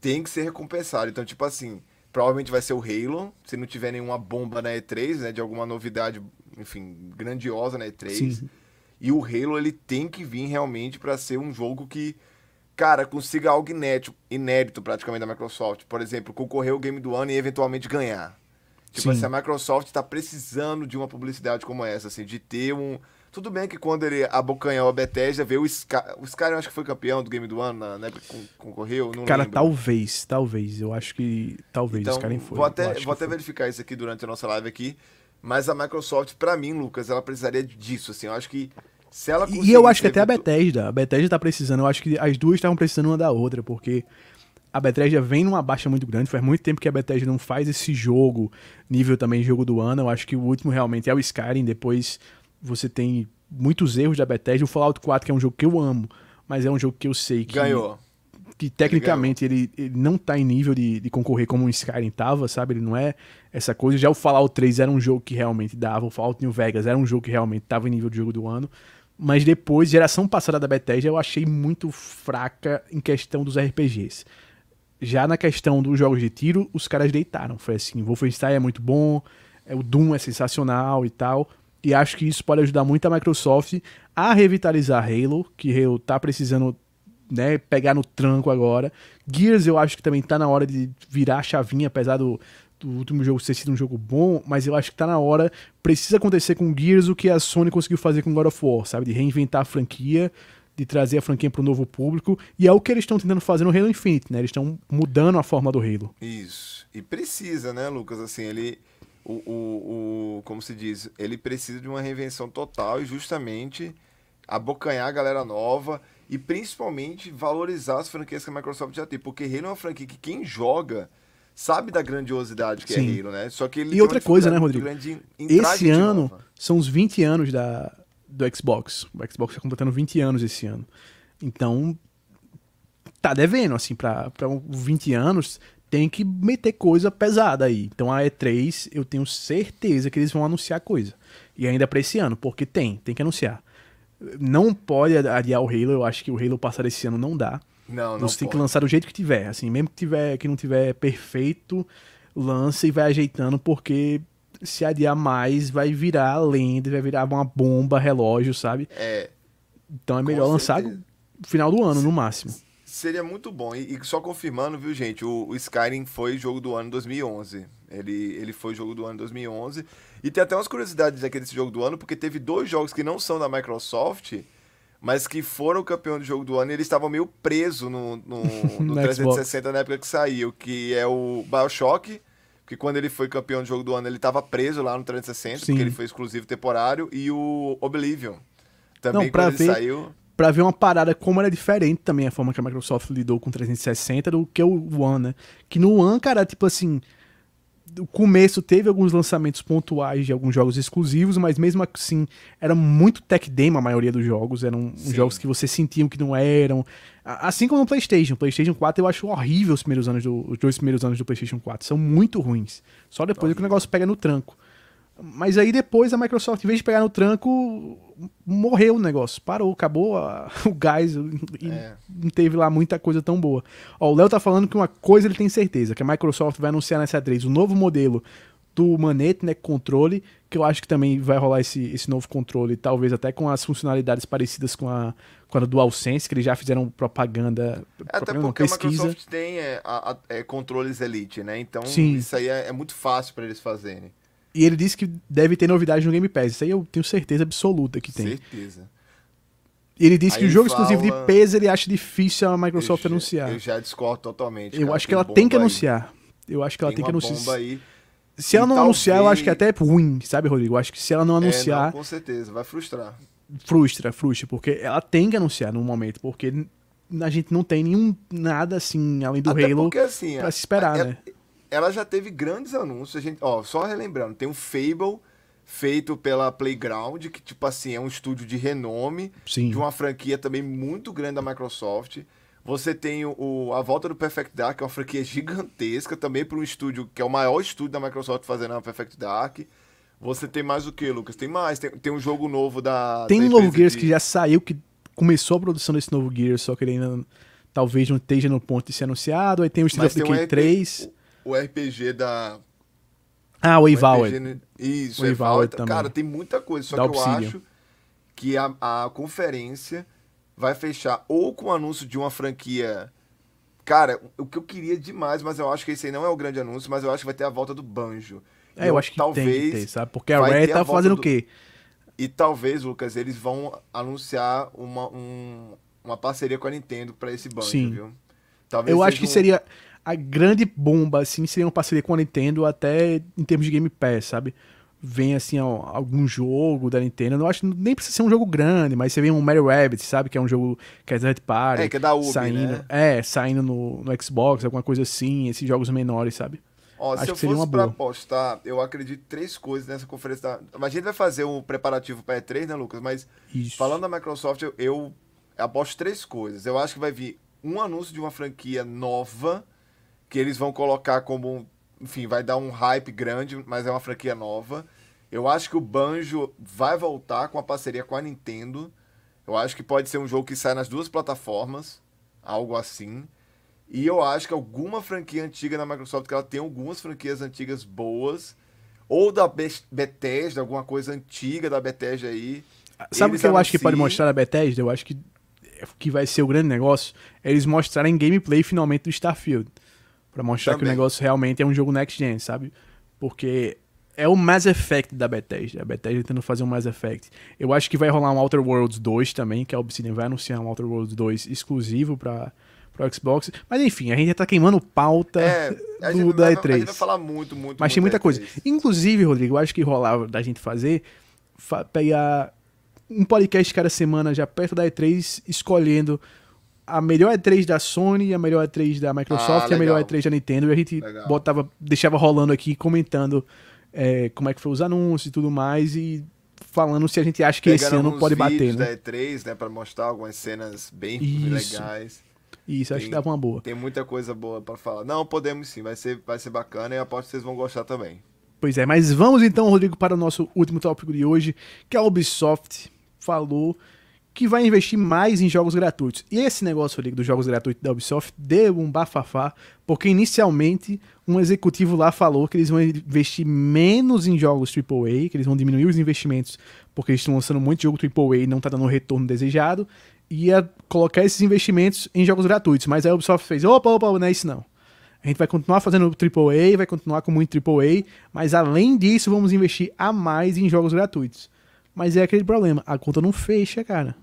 tem que ser recompensada. Então, tipo assim, provavelmente vai ser o Halo, se não tiver nenhuma bomba na E3, né, de alguma novidade, enfim, grandiosa na E3. Sim e o Halo ele tem que vir realmente para ser um jogo que, cara, consiga algo inédito, inédito praticamente da Microsoft. Por exemplo, concorrer ao game do ano e eventualmente ganhar. Tipo assim, a Microsoft está precisando de uma publicidade como essa, assim, de ter um. Tudo bem que quando ele abocanhou a Bethesda, veio o Sky. O eu acho que foi campeão do game do ano, na, né? Concorreu? Não Cara, lembro. talvez, talvez. Eu acho que talvez então, o Skyrim foi. Vou até, vou até verificar isso aqui durante a nossa live aqui. Mas a Microsoft, para mim, Lucas, ela precisaria disso, assim. Eu acho que se ela e eu acho que até a Bethesda, a Bethesda tá precisando, eu acho que as duas estavam precisando uma da outra, porque a Bethesda vem numa baixa muito grande, faz muito tempo que a Bethesda não faz esse jogo, nível também jogo do ano, eu acho que o último realmente é o Skyrim, depois você tem muitos erros da Bethesda, o Fallout 4 que é um jogo que eu amo, mas é um jogo que eu sei que... Ganhou. Que tecnicamente ele, ele, não tá em nível de, de concorrer como o Skyrim tava, sabe? Ele não é essa coisa. Já o Fallout 3 era um jogo que realmente dava, o Fallout New Vegas era um jogo que realmente tava em nível de jogo do ano. Mas depois, geração passada da Bethesda, eu achei muito fraca em questão dos RPGs. Já na questão dos jogos de tiro, os caras deitaram. Foi assim, Wolfenstein é muito bom, é, o Doom é sensacional e tal. E acho que isso pode ajudar muito a Microsoft a revitalizar Halo, que Halo tá precisando né, pegar no tranco agora. Gears eu acho que também tá na hora de virar a chavinha, apesar do, do último jogo ter sido um jogo bom, mas eu acho que tá na hora, precisa acontecer com Gears o que a Sony conseguiu fazer com God of War, sabe? De reinventar a franquia, de trazer a franquia para um novo público, e é o que eles estão tentando fazer no Halo Infinite, né? Eles estão mudando a forma do Halo. Isso. E precisa, né, Lucas? Assim, ele. O, o, o, como se diz, ele precisa de uma reinvenção total e justamente abocanhar a galera nova e principalmente valorizar as franquias que a Microsoft já tem, porque Halo é uma franquia que quem joga sabe da grandiosidade que é Sim. é Halo, né? Só que ele E outra coisa, né, Rodrigo? Esse ano nova. são os 20 anos da, do Xbox. O Xbox está completando 20 anos esse ano. Então, tá devendo, assim, para 20 anos, tem que meter coisa pesada aí. Então a E3, eu tenho certeza que eles vão anunciar coisa. E ainda para esse ano, porque tem, tem que anunciar. Não pode adiar o Halo, eu acho que o Halo passar esse ano não dá. Não, não Você tem que lançar do jeito que tiver, assim, mesmo que tiver que não tiver perfeito, lança e vai ajeitando porque se adiar mais vai virar lenda, vai virar uma bomba, relógio, sabe? É. Então é melhor lançar no final do ano, no máximo. Seria muito bom. E, e só confirmando, viu, gente? O, o, Skyrim foi jogo do ano 2011. Ele, ele foi jogo do ano 2011. E tem até umas curiosidades aqui desse jogo do ano, porque teve dois jogos que não são da Microsoft mas que foram campeão do jogo do ano e eles estavam meio presos no, no, no 360 na época que saiu, que é o Bioshock, que quando ele foi campeão do jogo do ano ele estava preso lá no 360, Sim. porque ele foi exclusivo temporário, e o Oblivion, também Não, pra quando ver, ele saiu... Pra ver uma parada como era diferente também a forma que a Microsoft lidou com o 360 do que o One, né? Que no One, cara, tipo assim o começo teve alguns lançamentos pontuais de alguns jogos exclusivos, mas mesmo assim era muito tech demo a maioria dos jogos, eram Sim. jogos que você sentia que não eram. Assim como no PlayStation, PlayStation 4 eu acho horrível os primeiros anos do, os dois primeiros anos do PlayStation 4, são muito ruins. Só depois é que o negócio pega no tranco. Mas aí depois a Microsoft, em vez de pegar no tranco, morreu o negócio. Parou, acabou a, o gás e é. não teve lá muita coisa tão boa. Ó, o Léo tá falando que uma coisa ele tem certeza, que a Microsoft vai anunciar nessa 3 o novo modelo do manete, né, controle, que eu acho que também vai rolar esse, esse novo controle, talvez até com as funcionalidades parecidas com a, com a DualSense, que eles já fizeram propaganda, é, Até porque pesquisa. a Microsoft tem é, a, a, é, controles Elite, né? Então Sim. isso aí é, é muito fácil para eles fazerem. E ele disse que deve ter novidade no Game Pass. Isso aí eu tenho certeza absoluta que tem. Certeza. E ele disse aí que o jogo fala... exclusivo de peso ele acha difícil a Microsoft eu anunciar. Já, eu já discordo totalmente. Eu cara, acho que ela tem que anunciar. Eu acho que ela tem, tem que anunciar. Aí. Se ela não talvez... anunciar, eu acho que é até ruim, sabe, Rodrigo? Eu acho que se ela não anunciar. É, não, com certeza, vai frustrar. Frustra, frustra, porque ela tem que anunciar no momento, porque a gente não tem nenhum nada assim, além do Até Halo, porque, assim, pra se esperar, é, né? Ela já teve grandes anúncios. A gente, ó, só relembrando, tem o Fable feito pela Playground, que tipo assim, é um estúdio de renome, Sim. de uma franquia também muito grande da Microsoft. Você tem o, a volta do Perfect Dark, que é uma franquia gigantesca, também para um estúdio que é o maior estúdio da Microsoft fazendo a Perfect Dark. Você tem mais o que, Lucas? Tem mais, tem, tem um jogo novo da. Tem da um novo Gears de... que já saiu, que começou a produção desse novo Gears, só que ele ainda talvez não esteja no ponto de ser anunciado. Aí tem o Street of Decay um 3 o RPG da. Ah, o Evaled. Né? Isso, o Evaled também. Cara, tem muita coisa. Só da que Obsidian. eu acho que a, a conferência vai fechar ou com o anúncio de uma franquia. Cara, o que eu queria demais, mas eu acho que esse aí não é o grande anúncio, mas eu acho que vai ter a volta do Banjo. É, eu, eu acho que talvez tem que ter, sabe? Porque a Rare tá fazendo do... o quê? E talvez, Lucas, eles vão anunciar uma, um, uma parceria com a Nintendo para esse Banjo, Sim. viu? Talvez eu acho que um... seria a grande bomba, assim, seria uma parceria com a Nintendo até em termos de Game Pass, sabe? Vem, assim, algum jogo da Nintendo. Não acho nem precisa ser um jogo grande, mas você vê um Mario Rabbit, sabe? Que é um jogo que é third party. É, que é da Ubi, saindo, né? É, saindo no, no Xbox, alguma coisa assim, esses jogos menores, sabe? Ó, Acho se eu fosse pra apostar, eu acredito três coisas nessa conferência da... Mas a gente vai fazer um preparativo para E3, né, Lucas? Mas Isso. falando da Microsoft, eu, eu aposto três coisas. Eu acho que vai vir um anúncio de uma franquia nova que eles vão colocar como, enfim, vai dar um hype grande, mas é uma franquia nova. Eu acho que o Banjo vai voltar com a parceria com a Nintendo. Eu acho que pode ser um jogo que sai nas duas plataformas, algo assim. E eu acho que alguma franquia antiga da Microsoft, que ela tem algumas franquias antigas boas, ou da Bethesda, alguma coisa antiga da Bethesda aí. Sabe o que eu acho que pode mostrar a Bethesda? Eu acho que que vai ser o grande negócio é eles mostrarem gameplay finalmente do Starfield para mostrar Também. que o negócio realmente é um jogo next gen, sabe? Porque é o Mass Effect da Bethesda. A Bethesda tentando fazer um Mass Effect. Eu acho que vai rolar um Outer Worlds 2 também, que a Obsidian vai anunciar um Outer Worlds 2 exclusivo para pro Xbox. Mas enfim, a gente já tá queimando pauta é, do, da E3. A gente vai falar muito, muito, Mas muito tem muita coisa. Inclusive, Rodrigo, eu acho que rolava da gente fazer, fa pegar um podcast cada semana já perto da E3, escolhendo a melhor E3 da Sony, a melhor E3 da Microsoft ah, e a melhor E3 da Nintendo. E a gente legal. botava, deixava rolando aqui, comentando é, como é que foi os anúncios e tudo mais. E falando se a gente acha que Pegando esse ano pode bater, né? da E3, né? Pra mostrar algumas cenas bem Isso. legais. Isso, tem, acho que dava uma boa. Tem muita coisa boa para falar. Não, podemos sim, vai ser, vai ser bacana e aposto que vocês vão gostar também. Pois é, mas vamos então, Rodrigo, para o nosso último tópico de hoje, que a Ubisoft falou que vai investir mais em jogos gratuitos. E esse negócio ali dos jogos gratuitos da Ubisoft deu um bafafá, porque inicialmente um executivo lá falou que eles vão investir menos em jogos AAA, que eles vão diminuir os investimentos porque eles estão lançando muito jogo AAA e não está dando o retorno desejado, e ia colocar esses investimentos em jogos gratuitos. Mas a Ubisoft fez, opa, opa, não é isso não. A gente vai continuar fazendo AAA, vai continuar com muito AAA, mas além disso vamos investir a mais em jogos gratuitos. Mas é aquele problema, a conta não fecha, cara.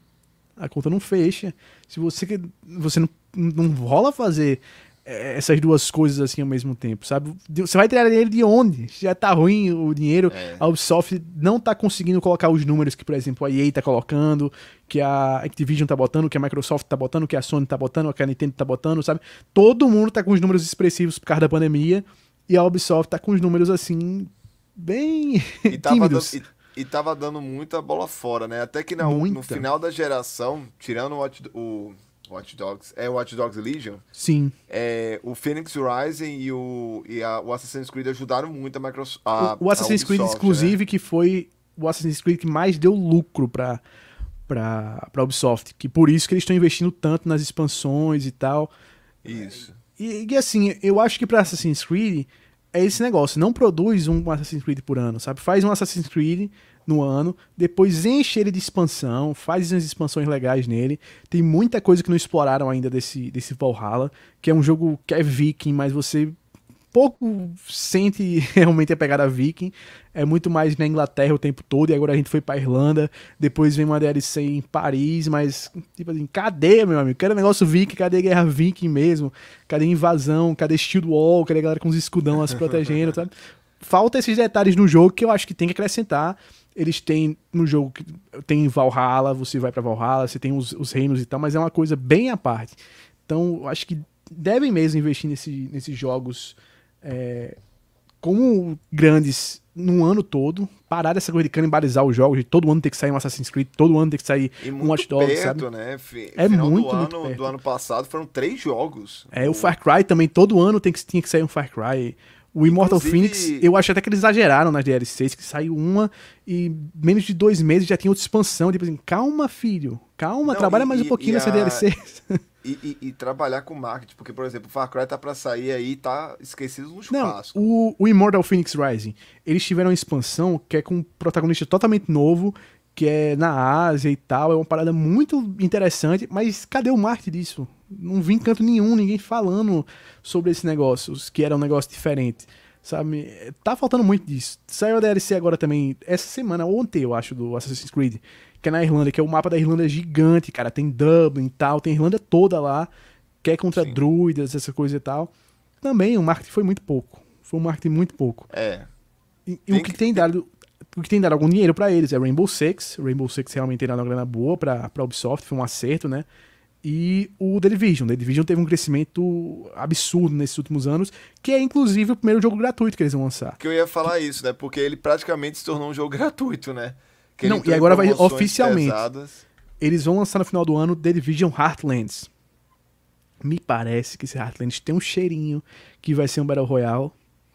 A conta não fecha. Se você você não, não rola fazer é, essas duas coisas assim ao mesmo tempo, sabe? Você vai tirar dinheiro de onde? Já tá ruim o dinheiro. É. A Ubisoft não tá conseguindo colocar os números que, por exemplo, a EA tá colocando, que a Activision tá botando, que a Microsoft tá botando, que a Sony tá botando, que a Nintendo tá botando, sabe? Todo mundo tá com os números expressivos por causa da pandemia E a Ubisoft tá com os números assim, bem E tava, tímidos. dando, e, tava dando muita bola fora, né? Até que na- no final da geração, tirando o Watch, o Watch Dogs, é o Watch Dogs Legion, Sim. é, o Phoenix Rising e o, e a- o Assassin's Creed ajudaram muito a Microsoft. a- o, o Assassin's Creed, inclusive, que foi o Assassin's Creed que mais deu lucro pra, pra, pra Ubisoft. Que por isso que eles estão investindo tanto nas expansões e tal. né? Isso. E, e, assim, eu acho que pra Assassin's Creed é esse negócio. Não produz um Assassin's Creed por ano, sabe? Faz um Assassin's Creed no ano, depois enche ele de expansão, faz umas expansões legais nele. Tem muita coisa que não exploraram ainda desse, desse Valhalla, que é um jogo que é viking, mas você pouco sente realmente a pegada viking. É muito mais na Inglaterra o tempo todo, e agora a gente foi pra Irlanda, depois vem uma DLC em Paris, mas, tipo assim, cadê, meu amigo? Cadê negócio viking? Cadê guerra viking mesmo? Cadê invasão? Cadê Shield Wall? Cadê a galera com os escudão lá se protegendo, sabe? Falta esses detalhes no jogo que eu acho que tem que acrescentar. Eles têm no jogo, que tem Valhalla, você vai pra Valhalla, você tem os, os reinos e tal, mas é uma coisa bem à parte. Então, eu acho que devem mesmo investir nesse, nesses jogos é, como grandes no ano todo, parar dessa coisa de canibalizar os jogos, de todo ano ter que sair um Assassin's Creed, todo ano ter que sair E um muito Watch Dogs, perto, sabe? né? É Final muito, do muito ano, perto. do ano passado foram três jogos. É, o Far Cry também, todo ano tem que, tinha que sair um Far Cry. O Immortal Inclusive- Phoenix, eu acho até que eles exageraram nas DLCs, que saiu uma e menos de dois meses já tinha outra expansão. Tipo assim, calma, filho, calma, Não, trabalha e- mais um e- pouquinho e nessa a- DLC. E, e- e trabalhar com marketing, porque, por exemplo, o Far Cry tá pra sair aí, tá esquecido no Não, churrasco. o, o Immortal Phoenix Rising, eles tiveram uma expansão que é com um protagonista totalmente novo, que é na Ásia e tal, é uma parada muito interessante, mas cadê o marketing disso? Não vi em canto nenhum, ninguém falando sobre esse negócio, que era um negócio diferente, sabe? Tá faltando muito disso. Saiu a DLC agora também, essa semana, ontem eu acho, do Assassin's Creed, que é na Irlanda, que é o mapa da Irlanda gigante, cara, tem Dublin e tal, tem Irlanda toda lá, que é contra Sim. druidas, essa coisa e tal. Também o marketing foi muito pouco. Foi um marketing muito pouco. É. E, e o que, que- tem dado. O que tem dado algum dinheiro pra eles é Rainbow Six. Rainbow Six realmente tem dado uma grana boa pra, pra Ubisoft, foi um acerto, né? E o The Division. The Division teve um crescimento absurdo nesses últimos anos, que é inclusive o primeiro jogo gratuito que eles vão lançar. Que eu ia falar isso, né? Porque ele praticamente se tornou um jogo gratuito, né? Que Não, e agora vai oficialmente. pesadas. Eles vão lançar no final do ano The Division Heartlands. Me parece que esse Heartlands tem um cheirinho que vai ser um Battle Royale,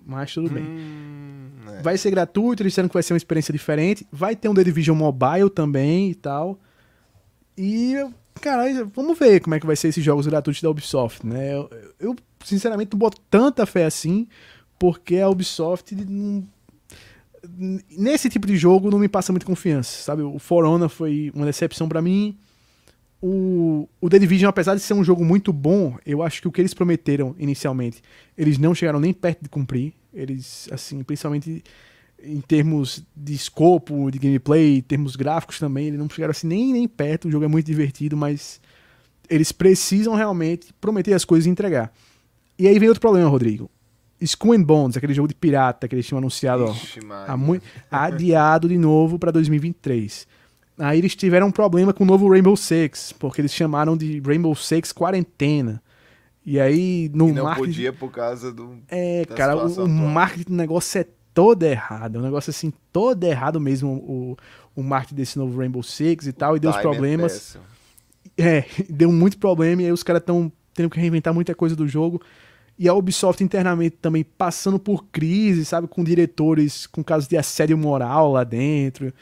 mas tudo bem. Hum, é. Vai ser gratuito, eles disseram que vai ser uma experiência diferente. Vai ter um The Division Mobile também e tal. E, cara, vamos ver como é que vai ser esses jogos gratuitos da Ubisoft, né? Eu, eu, sinceramente, não boto tanta fé assim, porque a Ubisoft não- nesse tipo de jogo não me passa muita confiança, sabe? O For Honor foi uma decepção pra mim. O, o The Division, apesar de ser um jogo muito bom, eu acho que o que eles prometeram inicialmente, eles não chegaram nem perto de cumprir. Eles, assim, principalmente em termos de escopo, de gameplay, em termos gráficos também, eles não chegaram assim nem, nem perto. O jogo é muito divertido, mas eles precisam realmente prometer as coisas e entregar. E aí vem outro problema, Rodrigo. Skull and Bones, aquele jogo de pirata que eles tinham anunciado ó, Ixi, há muito, adiado de novo para 2023. Aí eles tiveram um problema com o novo Rainbow Six, porque eles chamaram de Rainbow Six Quarentena. E aí no E não marketing podia por causa do. é, cara, o, situação o atual. marketing do negócio é todo errado. É um negócio assim, todo errado mesmo o, o marketing desse novo Rainbow Six e tal, e deu os é problemas. É, deu muito problema e aí os caras estão tendo que reinventar muita coisa do jogo. E a Ubisoft internamente também passando por crise, sabe? Com diretores com casos de assédio moral lá dentro.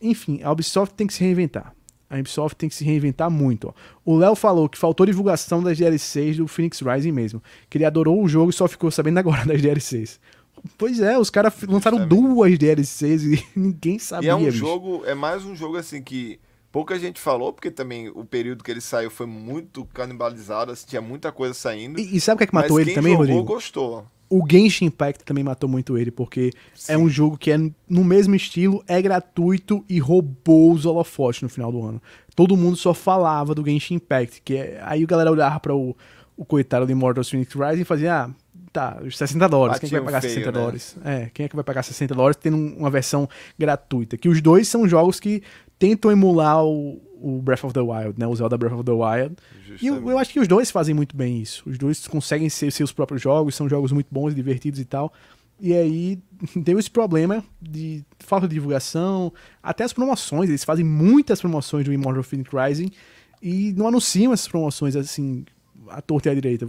Enfim, a Ubisoft tem que se reinventar. A Ubisoft tem que se reinventar muito. Ó. O Léo falou que faltou divulgação das DLCs do Phoenix Rising mesmo. Que ele adorou o jogo e só ficou sabendo agora das DLCs. Pois é, os caras lançaram Justamente. duas DLCs e ninguém E sabia. é um bicho. jogo, é mais um jogo assim que pouca gente falou, porque também o período que ele saiu foi muito canibalizado, assim, tinha muita coisa saindo. E, e sabe o que é que matou ele também, jogou Rodrigo? gostou. O Genshin Impact também matou muito ele, porque é Sim. um jogo que é no mesmo estilo, é gratuito e roubou os holofotes no final do ano. Todo mundo só falava do Genshin Impact, que é, aí a galera olhava para o, o coitado de Immortal Phoenix Rising e fazia, ah, tá, os 60 dólares, quem é que vai pagar feio, 60 né? dólares? É, quem é que vai pagar 60 dólares tendo um- uma versão gratuita? Que os dois são jogos que tentam emular o, o Breath of the Wild, né? O Zelda Breath of the Wild. E eu, eu, acho que os dois fazem muito bem isso. Os dois conseguem ser seus próprios jogos, são jogos muito bons, divertidos e tal. E aí deu esse problema de falta de divulgação, até as promoções, eles fazem muitas promoções do Immortal Phoenix Rising e não anunciam essas promoções assim à torta e à direita.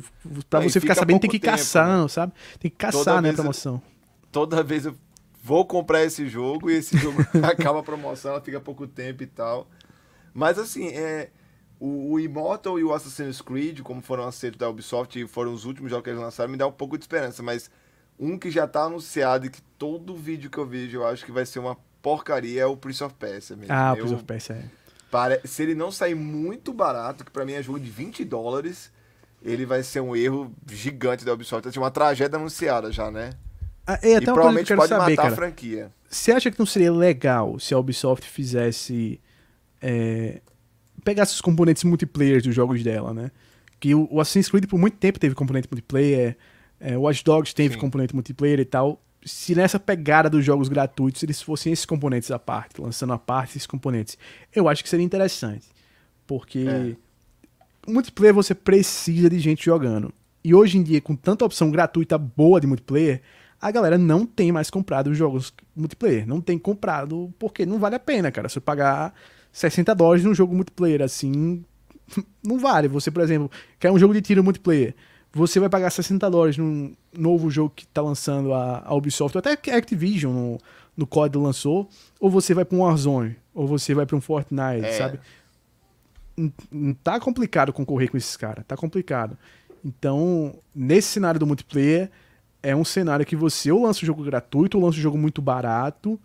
Pra você ficar sabendo, tem que ir caçando, né? sabe? Tem que caçar, né, a promoção. Eu, toda vez eu vou comprar esse jogo e esse jogo acaba a promoção, ela fica pouco tempo e tal. Mas assim, é, o, o, Immortal e o Assassin's Creed, como foram aceitos da Ubisoft e foram os últimos jogos que eles lançaram, me dá um pouco de esperança. Mas um que já tá anunciado e que todo vídeo que eu vejo eu acho que vai ser uma porcaria é o Prince of Persia mesmo. Ah, o Prince of Persia é. Pare... Se ele não sair muito barato, que para mim é jogo de 20 dólares, ele vai ser um erro gigante da Ubisoft. Tem uma tragédia anunciada já, né? Ah, é, e provavelmente que pode saber, matar cara. a franquia. Você acha que não seria legal se a Ubisoft fizesse. É, pegasse os componentes multiplayer dos jogos dela, né? Que o, o Assassin's Creed por muito tempo teve componente multiplayer, é, o Watch Dogs teve Sim. componente multiplayer e tal. Se nessa pegada dos jogos gratuitos eles fossem esses componentes à parte, lançando à parte esses componentes, eu acho que seria interessante. Porque é. Multiplayer você precisa de gente jogando. E hoje em dia, com tanta opção gratuita boa de multiplayer, a galera não tem mais comprado os jogos multiplayer. Não tem comprado porque não vale a pena, cara. Se eu pagar 60 dólares num jogo multiplayer assim, não vale. Você, por exemplo, quer um jogo de tiro multiplayer. Você vai pagar 60 dólares num novo jogo que tá lançando a, a Ubisoft, ou até que a Activision no, no COD lançou, ou você vai para um Warzone, ou você vai para um Fortnite, é. sabe? Tá complicado concorrer com esses caras, tá complicado. Então, nesse cenário do multiplayer, é um cenário que você ou lança o jogo gratuito ou lança o jogo muito barato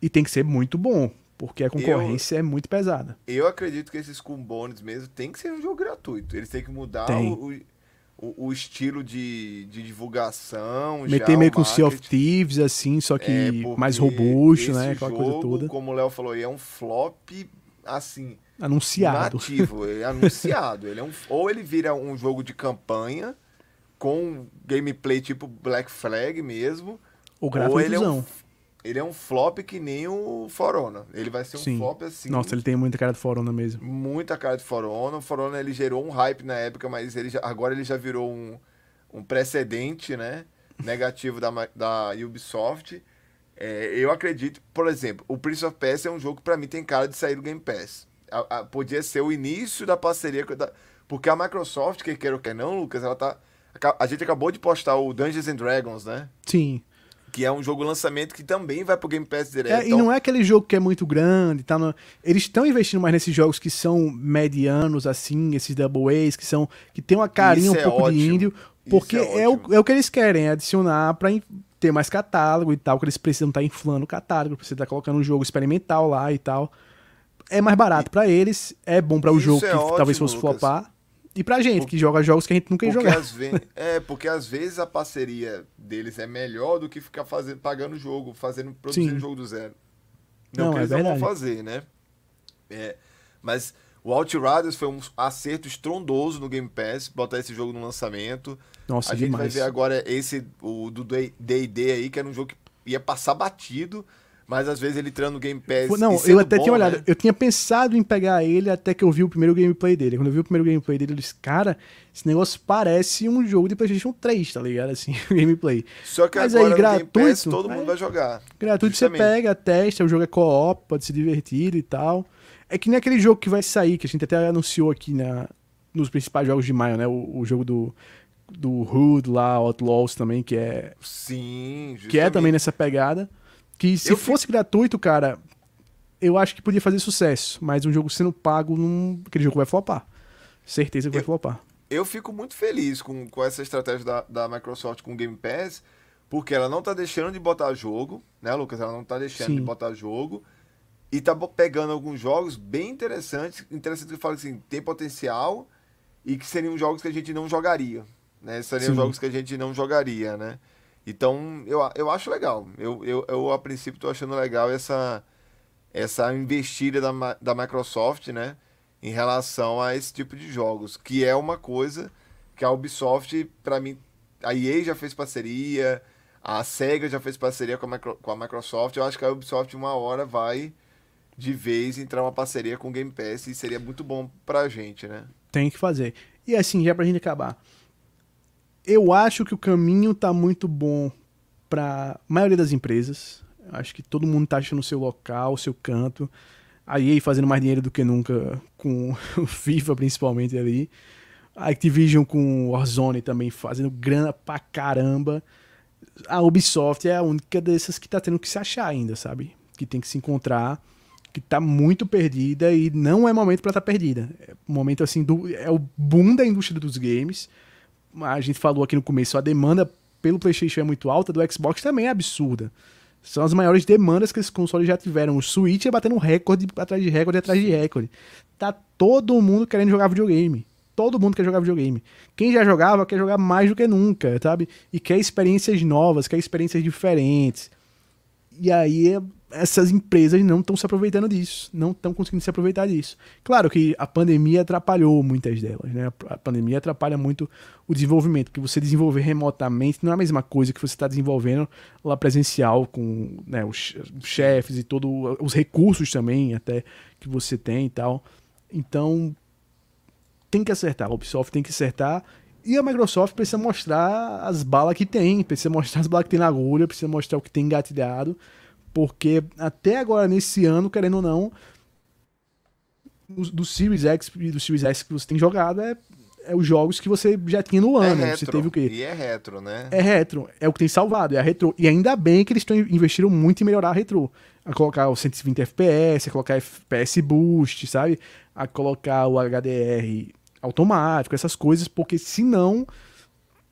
e tem que ser muito bom, porque a concorrência eu, é muito pesada. Eu acredito que esses cumbones mesmo tem que ser um jogo gratuito. Eles têm que mudar o, o, o, estilo de, de divulgação. Meter meio com Sea of Thieves, assim, só que é mais robusto, né? Aquela jogo, coisa toda. Como o Léo falou, é um flop assim. Anunciado. Nativo, é anunciado. ele é um, ou ele vira um jogo de campanha com gameplay tipo Black Flag mesmo. O ou ele é, um, ele é um flop que nem o Forona. Ele vai ser um Sim. flop assim. Nossa, ele tem muita cara de Forona mesmo. Muita cara de Forona. O Forona ele gerou um hype na época, mas ele já, agora ele já virou um, um precedente, né? Negativo da, da Ubisoft. É, eu acredito, por exemplo, o Prince of Persia é um jogo que pra mim tem cara de sair do Game Pass. A, a, podia ser o início da parceria. Da, porque a Microsoft, que quer ou quer não, Lucas, ela tá a gente acabou de postar o Dungeons and Dragons, né? Sim. Que é um jogo lançamento que também vai pro Game Pass direto. É, então... E não é aquele jogo que é muito grande, tá no... eles estão investindo mais nesses jogos que são medianos, assim, esses double A's, que são. que tem uma carinha Isso um é pouco ótimo. de índio. Porque é, é, o, é o que eles querem, é adicionar pra ter mais catálogo e tal, que eles precisam estar tá inflando o catálogo, precisam estar tá colocando um jogo experimental lá e tal. É mais barato para eles, é bom para o jogo é que ótimo, talvez fosse Lucas. flopar. E pra gente, que joga jogos que a gente nunca ia jogar. Vezes, é, porque às vezes a parceria deles é melhor do que ficar fazendo, pagando o jogo, fazendo, produzindo o jogo do zero. Não, não que é eles verdade. não vão fazer, né? É, mas o Outriders foi um acerto estrondoso no Game Pass, botar esse jogo no lançamento. Nossa, A gente demais. vai ver agora esse, o do D&D aí, que era um jogo que ia passar batido, mas às vezes ele entrando no Game Pass. Não, eu até bom, tinha olhado. Né? Eu tinha pensado em pegar ele até que eu vi o primeiro gameplay dele. Quando eu vi o primeiro gameplay dele, eu disse, cara, esse negócio parece um jogo de PlayStation 3, tá ligado? Assim, o gameplay. Só que Mas agora aí, gratuito, Pass, todo mundo vai jogar. Gratuito justamente. você pega, testa, o jogo é co-op, pode se divertir e tal. É que nem aquele jogo que vai sair, que a gente até anunciou aqui na, nos principais jogos de maio, né? O, o jogo do do Hood lá, Outlaws também, que é. Sim, justamente. Que é também nessa pegada. Que se eu fosse fico... gratuito, cara, eu acho que podia fazer sucesso. Mas um jogo sendo pago, não... aquele jogo vai flopar. Certeza que eu, vai flopar. Eu fico muito feliz com, com essa estratégia da, da Microsoft com o Game Pass, porque ela não tá deixando de botar jogo, né, Lucas? Ela não tá deixando Sim. de botar jogo. E tá pegando alguns jogos bem interessantes, interessantes que eu falo assim, tem potencial e que seriam jogos que a gente não jogaria. Né? Seriam Sim. jogos que a gente não jogaria, né? Então, eu, eu acho legal. Eu, eu, eu a princípio, estou achando legal essa, essa investida da, da Microsoft, né? Em relação a esse tipo de jogos. Que é uma coisa que a Ubisoft, para mim, a EA já fez parceria, a SEGA já fez parceria com a, Micro, com a Microsoft. Eu acho que a Ubisoft, uma hora, vai de vez entrar uma parceria com o Game Pass e seria muito bom pra gente, né? Tem que fazer. E assim, já pra gente acabar. Eu acho que o caminho tá muito bom pra maioria das empresas. Acho que todo mundo tá achando o seu local, o seu canto. A EA fazendo mais dinheiro do que nunca com o FIFA, principalmente ali. A Activision com Warzone também fazendo grana pra caramba. A Ubisoft é a única dessas que tá tendo que se achar ainda, sabe? Que tem que se encontrar, que tá muito perdida e não é momento para estar tá perdida. É momento assim, do, é o boom da indústria dos games. A gente falou aqui no começo, a demanda pelo PlayStation é muito alta, do Xbox também é absurda. São as maiores demandas que esses consoles já tiveram. O Switch é batendo recorde atrás de recorde atrás de recorde. Tá todo mundo querendo jogar videogame. Todo mundo quer jogar videogame. Quem já jogava quer jogar mais do que nunca, sabe? E quer experiências novas, quer experiências diferentes. E aí essas empresas não estão se aproveitando disso, não estão conseguindo se aproveitar disso. Claro que a pandemia atrapalhou muitas delas, né? A pandemia atrapalha muito o desenvolvimento, porque você desenvolver remotamente não é a mesma coisa que você está desenvolvendo lá presencial com né, os chefes e todos os recursos também até que você tem e tal. Então tem que acertar, a Ubisoft tem que acertar e a Microsoft precisa mostrar as balas que tem, precisa mostrar as balas que tem na agulha, precisa mostrar o que tem engatilhado porque até agora, nesse ano, querendo ou não, do Series X e do Series S que você tem jogado é, é os jogos que você já tinha no ano. É retro, você teve o quê? E é retro, né? É retro. É o que tem salvado, é a retro. E ainda bem que eles estão investiram muito em melhorar a retro. A colocar o 120 FPS, a colocar FPS Boost, sabe? A colocar o HDR automático, essas coisas, porque senão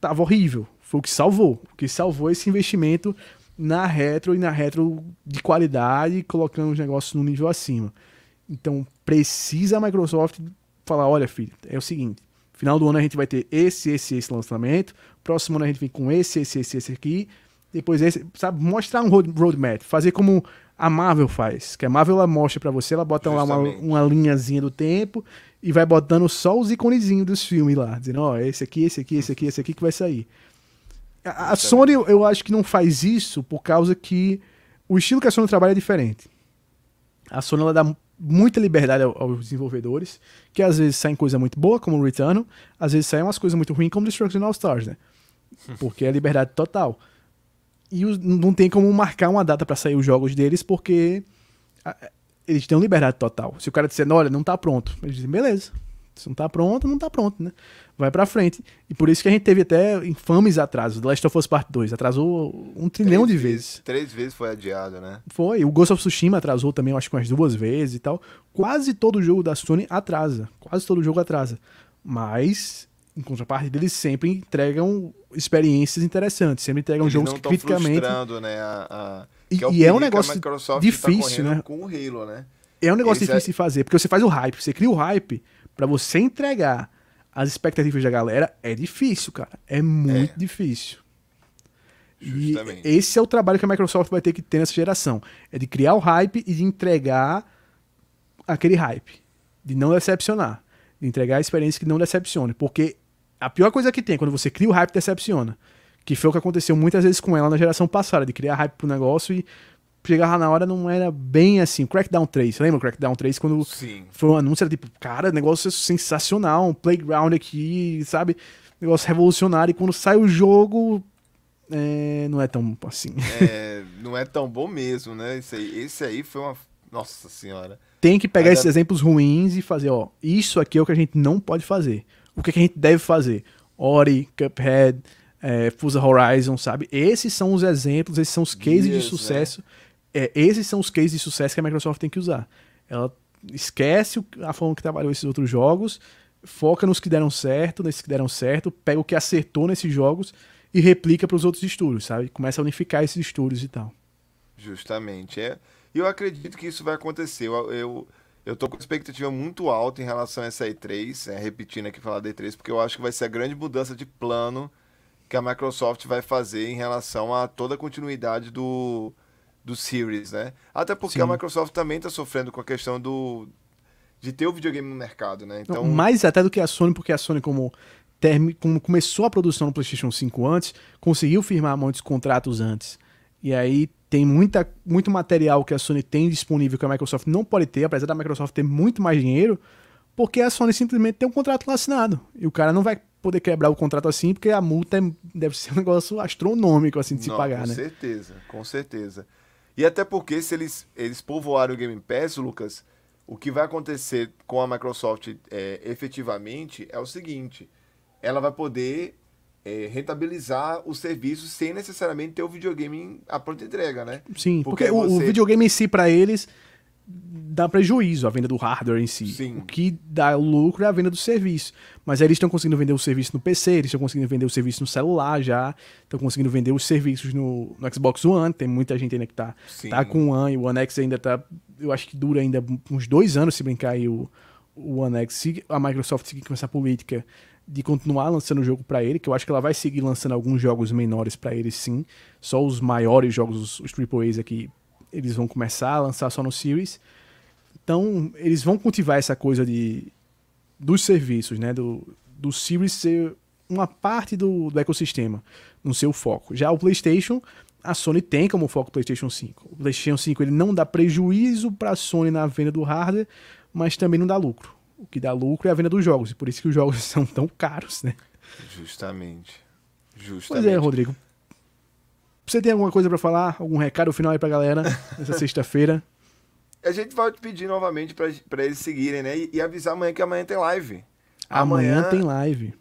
tava horrível. Foi o que salvou. O que salvou esse investimento na retro e na retro de qualidade, colocando os negócios no nível acima. Então precisa a Microsoft falar: olha, filho, é o seguinte. Final do ano a gente vai ter esse, esse, esse lançamento. Próximo ano a gente vem com esse, esse, esse, esse aqui. Depois esse, sabe, mostrar um road, roadmap, fazer como a Marvel faz. Que a Marvel ela mostra para você, ela bota lá uma, uma linhazinha do tempo e vai botando só os iconezinhos dos filmes lá, dizendo, ó, oh, esse aqui, esse aqui, esse aqui, esse aqui que vai sair. A, a Sony, eu acho que não faz isso por causa que o estilo que a Sony trabalha é diferente. A Sony ela dá muita liberdade aos desenvolvedores, que às vezes saem coisa muito boa, como o Return, às vezes saem umas coisas muito ruins, como Destruction All Stars, né? Porque é liberdade total. E não tem como marcar uma data para sair os jogos deles, porque eles têm liberdade total. Se o cara disser, olha, não tá pronto, eles dizem, beleza. Se não tá pronto, não tá pronto, né? vai para frente. E por isso que a gente teve até infames atrasos. The Last of Us Part 2 atrasou um trilhão três de vezes, vezes. Três vezes foi adiado, né? Foi. O Ghost of Tsushima atrasou também, eu acho que umas duas vezes e tal. Quase todo jogo da Sony atrasa. Quase todo jogo atrasa. Mas, em contrapartida, eles sempre entregam experiências interessantes. Sempre entregam eles jogos não que criticamente. Né, a, a... E, é, e é um negócio tá difícil, tá né? Com o Halo, né? É um negócio difícil é... de fazer, porque você faz o hype, você cria o hype para você entregar as expectativas da galera é difícil, cara. É muito é. difícil. Justamente. E esse é o trabalho que a Microsoft vai ter que ter nessa geração. É de criar o hype e de entregar aquele hype. De não decepcionar. De entregar a experiência que não decepcione. Porque a pior coisa que tem é quando você cria o hype decepciona. Que foi o que aconteceu muitas vezes com ela na geração passada, de criar hype pro negócio e chegava na hora não era bem assim. Crackdown 3, você lembra o Crackdown 3? Quando Sim. foi um anúncio, era tipo, cara, negócio sensacional, um playground aqui, sabe? Negócio revolucionário. E quando sai o jogo, é, não é tão assim. É, não é tão bom mesmo, né? Esse aí, esse aí foi uma. Nossa senhora. Tem que pegar Mas esses é... exemplos ruins e fazer, ó, isso aqui é o que a gente não pode fazer. O que, é que a gente deve fazer? Ori, Cuphead, é, Forza Horizon, sabe? Esses são os exemplos, esses são os cases de sucesso. É é, esses são os cases de sucesso que a Microsoft tem que usar. Ela esquece a forma que trabalhou esses outros jogos, foca nos que deram certo, nesses que deram certo, pega o que acertou nesses jogos e replica para os outros estúdios, sabe? Começa a unificar esses estúdios e tal. Justamente. É. E eu acredito que isso vai acontecer. Eu, eu, eu tô com expectativa muito alta em relação a essa E3, é, repetindo aqui falar da E3, porque eu acho que vai ser a grande mudança de plano que a Microsoft vai fazer em relação a toda a continuidade do, do Series, né? Até porque Sim. a Microsoft também está sofrendo com a questão do de ter o videogame no mercado, né? Então, Não, mais até do que a Sony, porque a Sony como term... como começou a produção no PlayStation 5 antes, conseguiu firmar muitos contratos antes. E aí tem muita, muito material que a Sony tem disponível que a Microsoft não pode ter, apesar da Microsoft ter muito mais dinheiro, porque a Sony simplesmente tem um contrato lá assinado. E o cara não vai poder quebrar o contrato assim, porque a multa é- deve ser um negócio astronômico assim de se Não, pagar, com né? certeza, com certeza. E até porque se eles, eles povoarem o Game Pass, Lucas, o que vai acontecer com a Microsoft é, efetivamente é o seguinte: ela vai poder é, rentabilizar os serviços sem necessariamente ter o videogame à pronta entrega, né? Sim, porque, Porque o, o você- videogame em si, pra eles, dá prejuízo a venda do hardware em si. Sim. O que dá lucro é a venda do serviço. Mas aí eles estão conseguindo vender o serviço no PC, eles estão conseguindo vender o serviço no celular já, estão conseguindo vender os serviços no, no Xbox One. Tem muita gente ainda que tá, Sim. tá com o One, e o One X ainda tá. Eu acho que dura ainda uns dois anos se brincar aí o, o One X. Se a Microsoft seguir com essa política de continuar lançando o jogo pra ele, que eu acho que ela vai seguir lançando alguns jogos menores pra ele sim. Só os maiores jogos, os, os AAAs aqui, eles vão começar a lançar só no Series. Então, eles vão cultivar essa coisa de dos serviços, né? Do, do Series ser uma parte do, do ecossistema, no seu foco. Já o PlayStation, a Sony tem como foco o PlayStation 5. O PlayStation 5 ele não dá prejuízo para a Sony na venda do hardware, mas também não dá lucro. O que dá lucro é a venda dos jogos, e por isso que os jogos são tão caros, né? Justamente. Pois Justamente. é, Rodrigo. Você tem alguma coisa para falar? Algum recado final aí pra galera nessa sexta-feira? A gente vai te pedir novamente pra eles seguirem, né? E, e avisar amanhã que amanhã tem live. Amanhã tem live.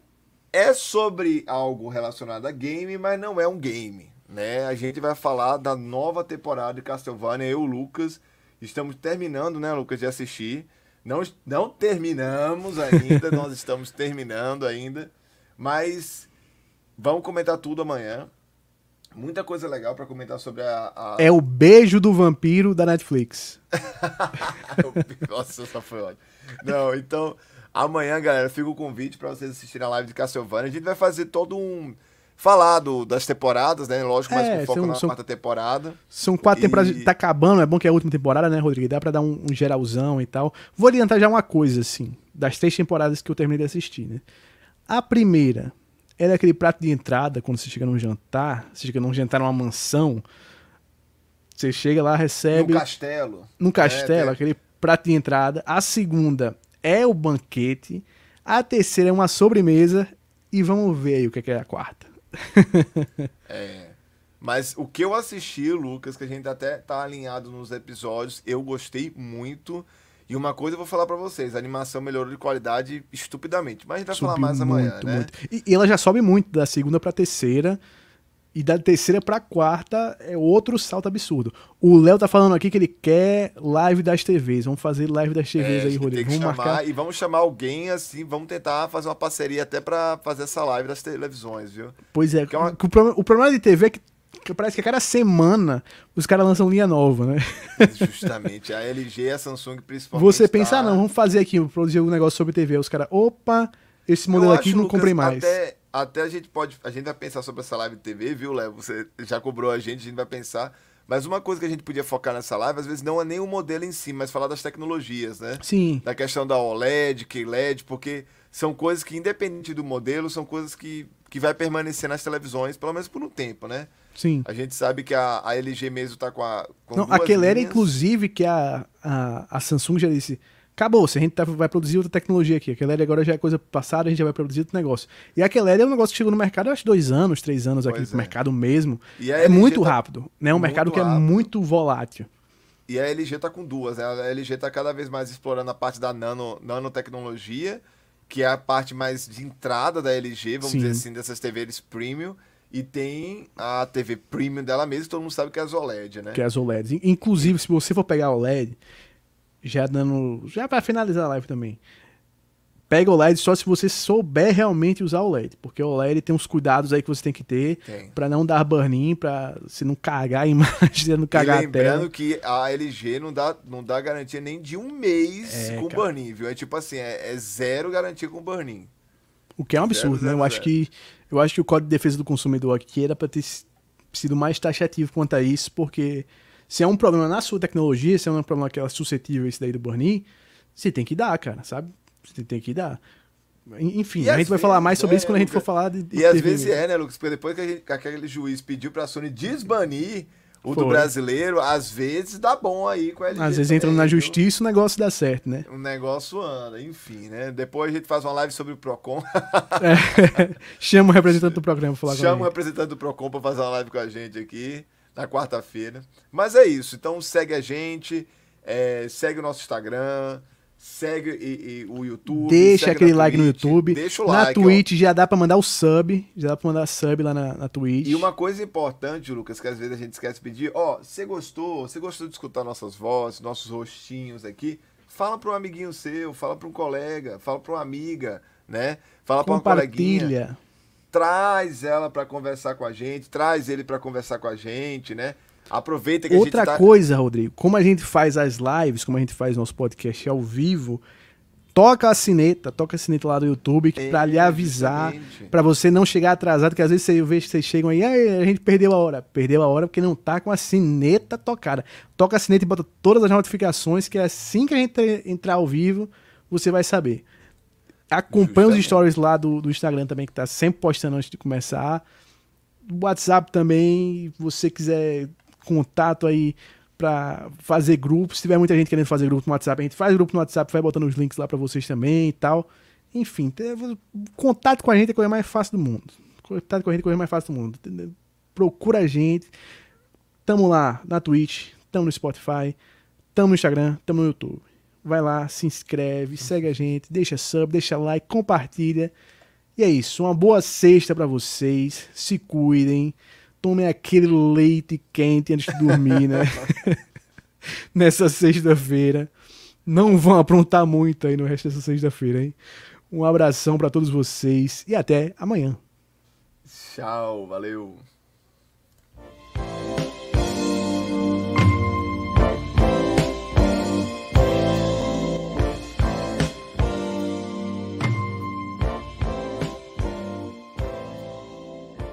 é sobre algo relacionado a game, mas não é um game, né? A gente vai falar da nova temporada de Castlevania, eu, Lucas, estamos terminando, né, Lucas, de assistir. Não, não terminamos ainda, nós estamos terminando ainda, mas vamos comentar tudo amanhã. Muita coisa legal para comentar sobre a, a- É o beijo do vampiro da Netflix. Nossa, só foi ótimo. Não, então, amanhã, galera, fica o convite pra vocês assistirem a live de Castlevania. A gente vai fazer todo um. Falar do- das temporadas, né? Lógico, mas É, com foco são- na são- quarta temporada. São quatro E- temporadas. Tá acabando, é bom que é a última temporada, né, Rodrigo? Dá pra dar um, um geralzão e tal. Vou adiantar já uma coisa, assim, das três temporadas que eu terminei de assistir, né? A primeira era aquele prato de entrada, quando você chega num jantar, você chega num jantar numa mansão, você chega lá, recebe. No castelo. num castelo, É, aquele prato de entrada. A segunda é o banquete. A terceira é uma sobremesa. E vamos ver aí o que é, que é a quarta. É. Mas o que eu assisti, Lucas, que a gente até tá alinhado nos episódios, eu gostei muito. E uma coisa eu vou falar pra vocês, a animação melhorou de qualidade estupidamente. Mas a gente vai falar mais amanhã, muito, né? muito. E, e ela já sobe muito da segunda pra terceira. E da terceira pra quarta é outro salto absurdo. O Léo tá falando aqui que ele quer live das TVs. Vamos fazer live das É, TVs a aí, Rodrigo. Vamos chamar, marcar. E vamos chamar alguém assim, vamos tentar fazer uma parceria até pra fazer essa live das televisões, viu? Pois é, é uma- o, problema, o problema de TV é que parece que a cada semana os caras lançam linha nova, né? Justamente, a LG e a Samsung principalmente. Você pensa, tá- ah, não, vamos fazer aqui, produzir um negócio sobre TV. Os caras, opa, esse modelo Eu aqui acho, não Lucas, comprei mais. Até, até a gente pode. A gente vai pensar sobre essa live de TV, viu, Léo? Você já cobrou a gente, a gente vai pensar. Mas uma coisa que a gente podia focar nessa live, às vezes, não é nem o modelo em si, mas falar das tecnologias, né? Sim, Da questão da OLED, QLED, porque são coisas que, independente do modelo, são coisas que, que vai permanecer nas televisões, pelo menos por um tempo, né? sim. A gente sabe que a, a LG mesmo tá com a. Com Não, aquele era, inclusive, que a, a, a Samsung já disse, acabou, se a gente tá- vai produzir outra tecnologia aqui. Aquele agora já é coisa passada, a gente já vai produzir outro negócio. E aquele é um negócio que chegou no mercado, acho, dois anos, três anos aqui no é. mercado mesmo. E É muito tá rápido, né? É um mercado que é rápido. muito volátil. E a LG tá com duas, né? A LG tá cada vez mais explorando a parte da nano, nanotecnologia, que é a parte mais de entrada da LG, vamos Sim. dizer assim, dessas TVs premium. E tem a TV premium dela mesma, todo mundo sabe que é as OLED, né? que é as OLEDs. In- Inclusive, se você for pegar a OLED, já dando. Já para finalizar a live também. Pega o OLED só se você souber realmente usar o OLED. Porque o OLED tem uns cuidados aí que você tem que ter pra não dar burn-in, pra você não cagar a imagem, não E cagar a lembrando tela. que a LG não dá, não dá garantia nem de um mês É, com burn-in, viu? É tipo assim, é, é zero garantia com burn-in. O que é um absurdo, Zero, né? Eu zero, acho zero. que eu acho que o Código de Defesa do Consumidor aqui era pra ter sido mais taxativo quanto a isso, porque se é um problema na sua tecnologia, se é um problema que é suscetível a isso daí do burn-in, você tem que dar, cara, sabe? Você tem que dar. En- Enfim, E a gente vai falar mais sobre é, isso quando a gente for Lucas, falar de, de E às vezes mesmo. é, né, Lucas? Porque depois que, gente- que aquele juiz pediu pra Sony desbanir O Foi. do brasileiro, às vezes dá bom aí com a LG. Às vezes entrando na justiça o negócio dá certo, né? O negócio anda, enfim, né? Depois a gente faz uma live sobre o Procon. É. Chama o representante do programa pra falar com a Chama o gente. representante do Procon pra fazer uma live com a gente aqui na quarta-feira. Mas é isso. Então segue a gente, é, segue o nosso Instagram, segue e- e o YouTube. Deixa aquele na like no Twitch, YouTube. Deixa o na like. ó. Twitch já dá pra mandar o sub. Já dá pra mandar sub lá na, na Twitch. E uma coisa importante, Lucas, que às vezes a gente esquece de pedir, ó, você gostou, você gostou de escutar nossas vozes, nossos rostinhos aqui? Fala para um amiguinho seu, fala para um colega, fala para uma amiga, né? Fala para uma coleguinha. Traz ela para conversar com a gente, traz ele para conversar com a gente, né? Aproveita que Outra a gente tá... coisa, Rodrigo, como a gente faz as lives, como a gente faz nosso podcast ao vivo, toca a sineta, toca a sineta lá do YouTube pra lhe É, avisar, pra você não chegar atrasado, que às vezes você vê que vocês chegam aí, "Ai, a gente perdeu a hora. Perdeu a hora porque não tá com a sineta tocada. Toca a sineta e bota todas as notificações, que assim que a gente entrar ao vivo, você vai saber. Acompanha os Justamente. stories lá do, do Instagram também, que tá sempre postando antes de começar. O WhatsApp também, se você quiser contato aí pra fazer grupo. Se tiver muita gente querendo fazer grupo no WhatsApp, a gente faz grupo no WhatsApp, vai botando os links lá pra vocês também e tal. Enfim, ter- contato com a gente é a coisa mais fácil do mundo. Contato com a gente é a coisa mais fácil do mundo. Procura a gente. Tamo lá na Twitch, tamo no Spotify, tamo no Instagram, tamo no YouTube. Vai lá, se inscreve, segue a gente, deixa sub, deixa like, compartilha. E é isso. Uma boa sexta pra vocês. Se cuidem. Tomem aquele leite quente antes de dormir, né? Nessa sexta-feira. Não vão aprontar muito aí no resto dessa sexta-feira, hein? Um abração pra todos vocês e até amanhã. Tchau, valeu.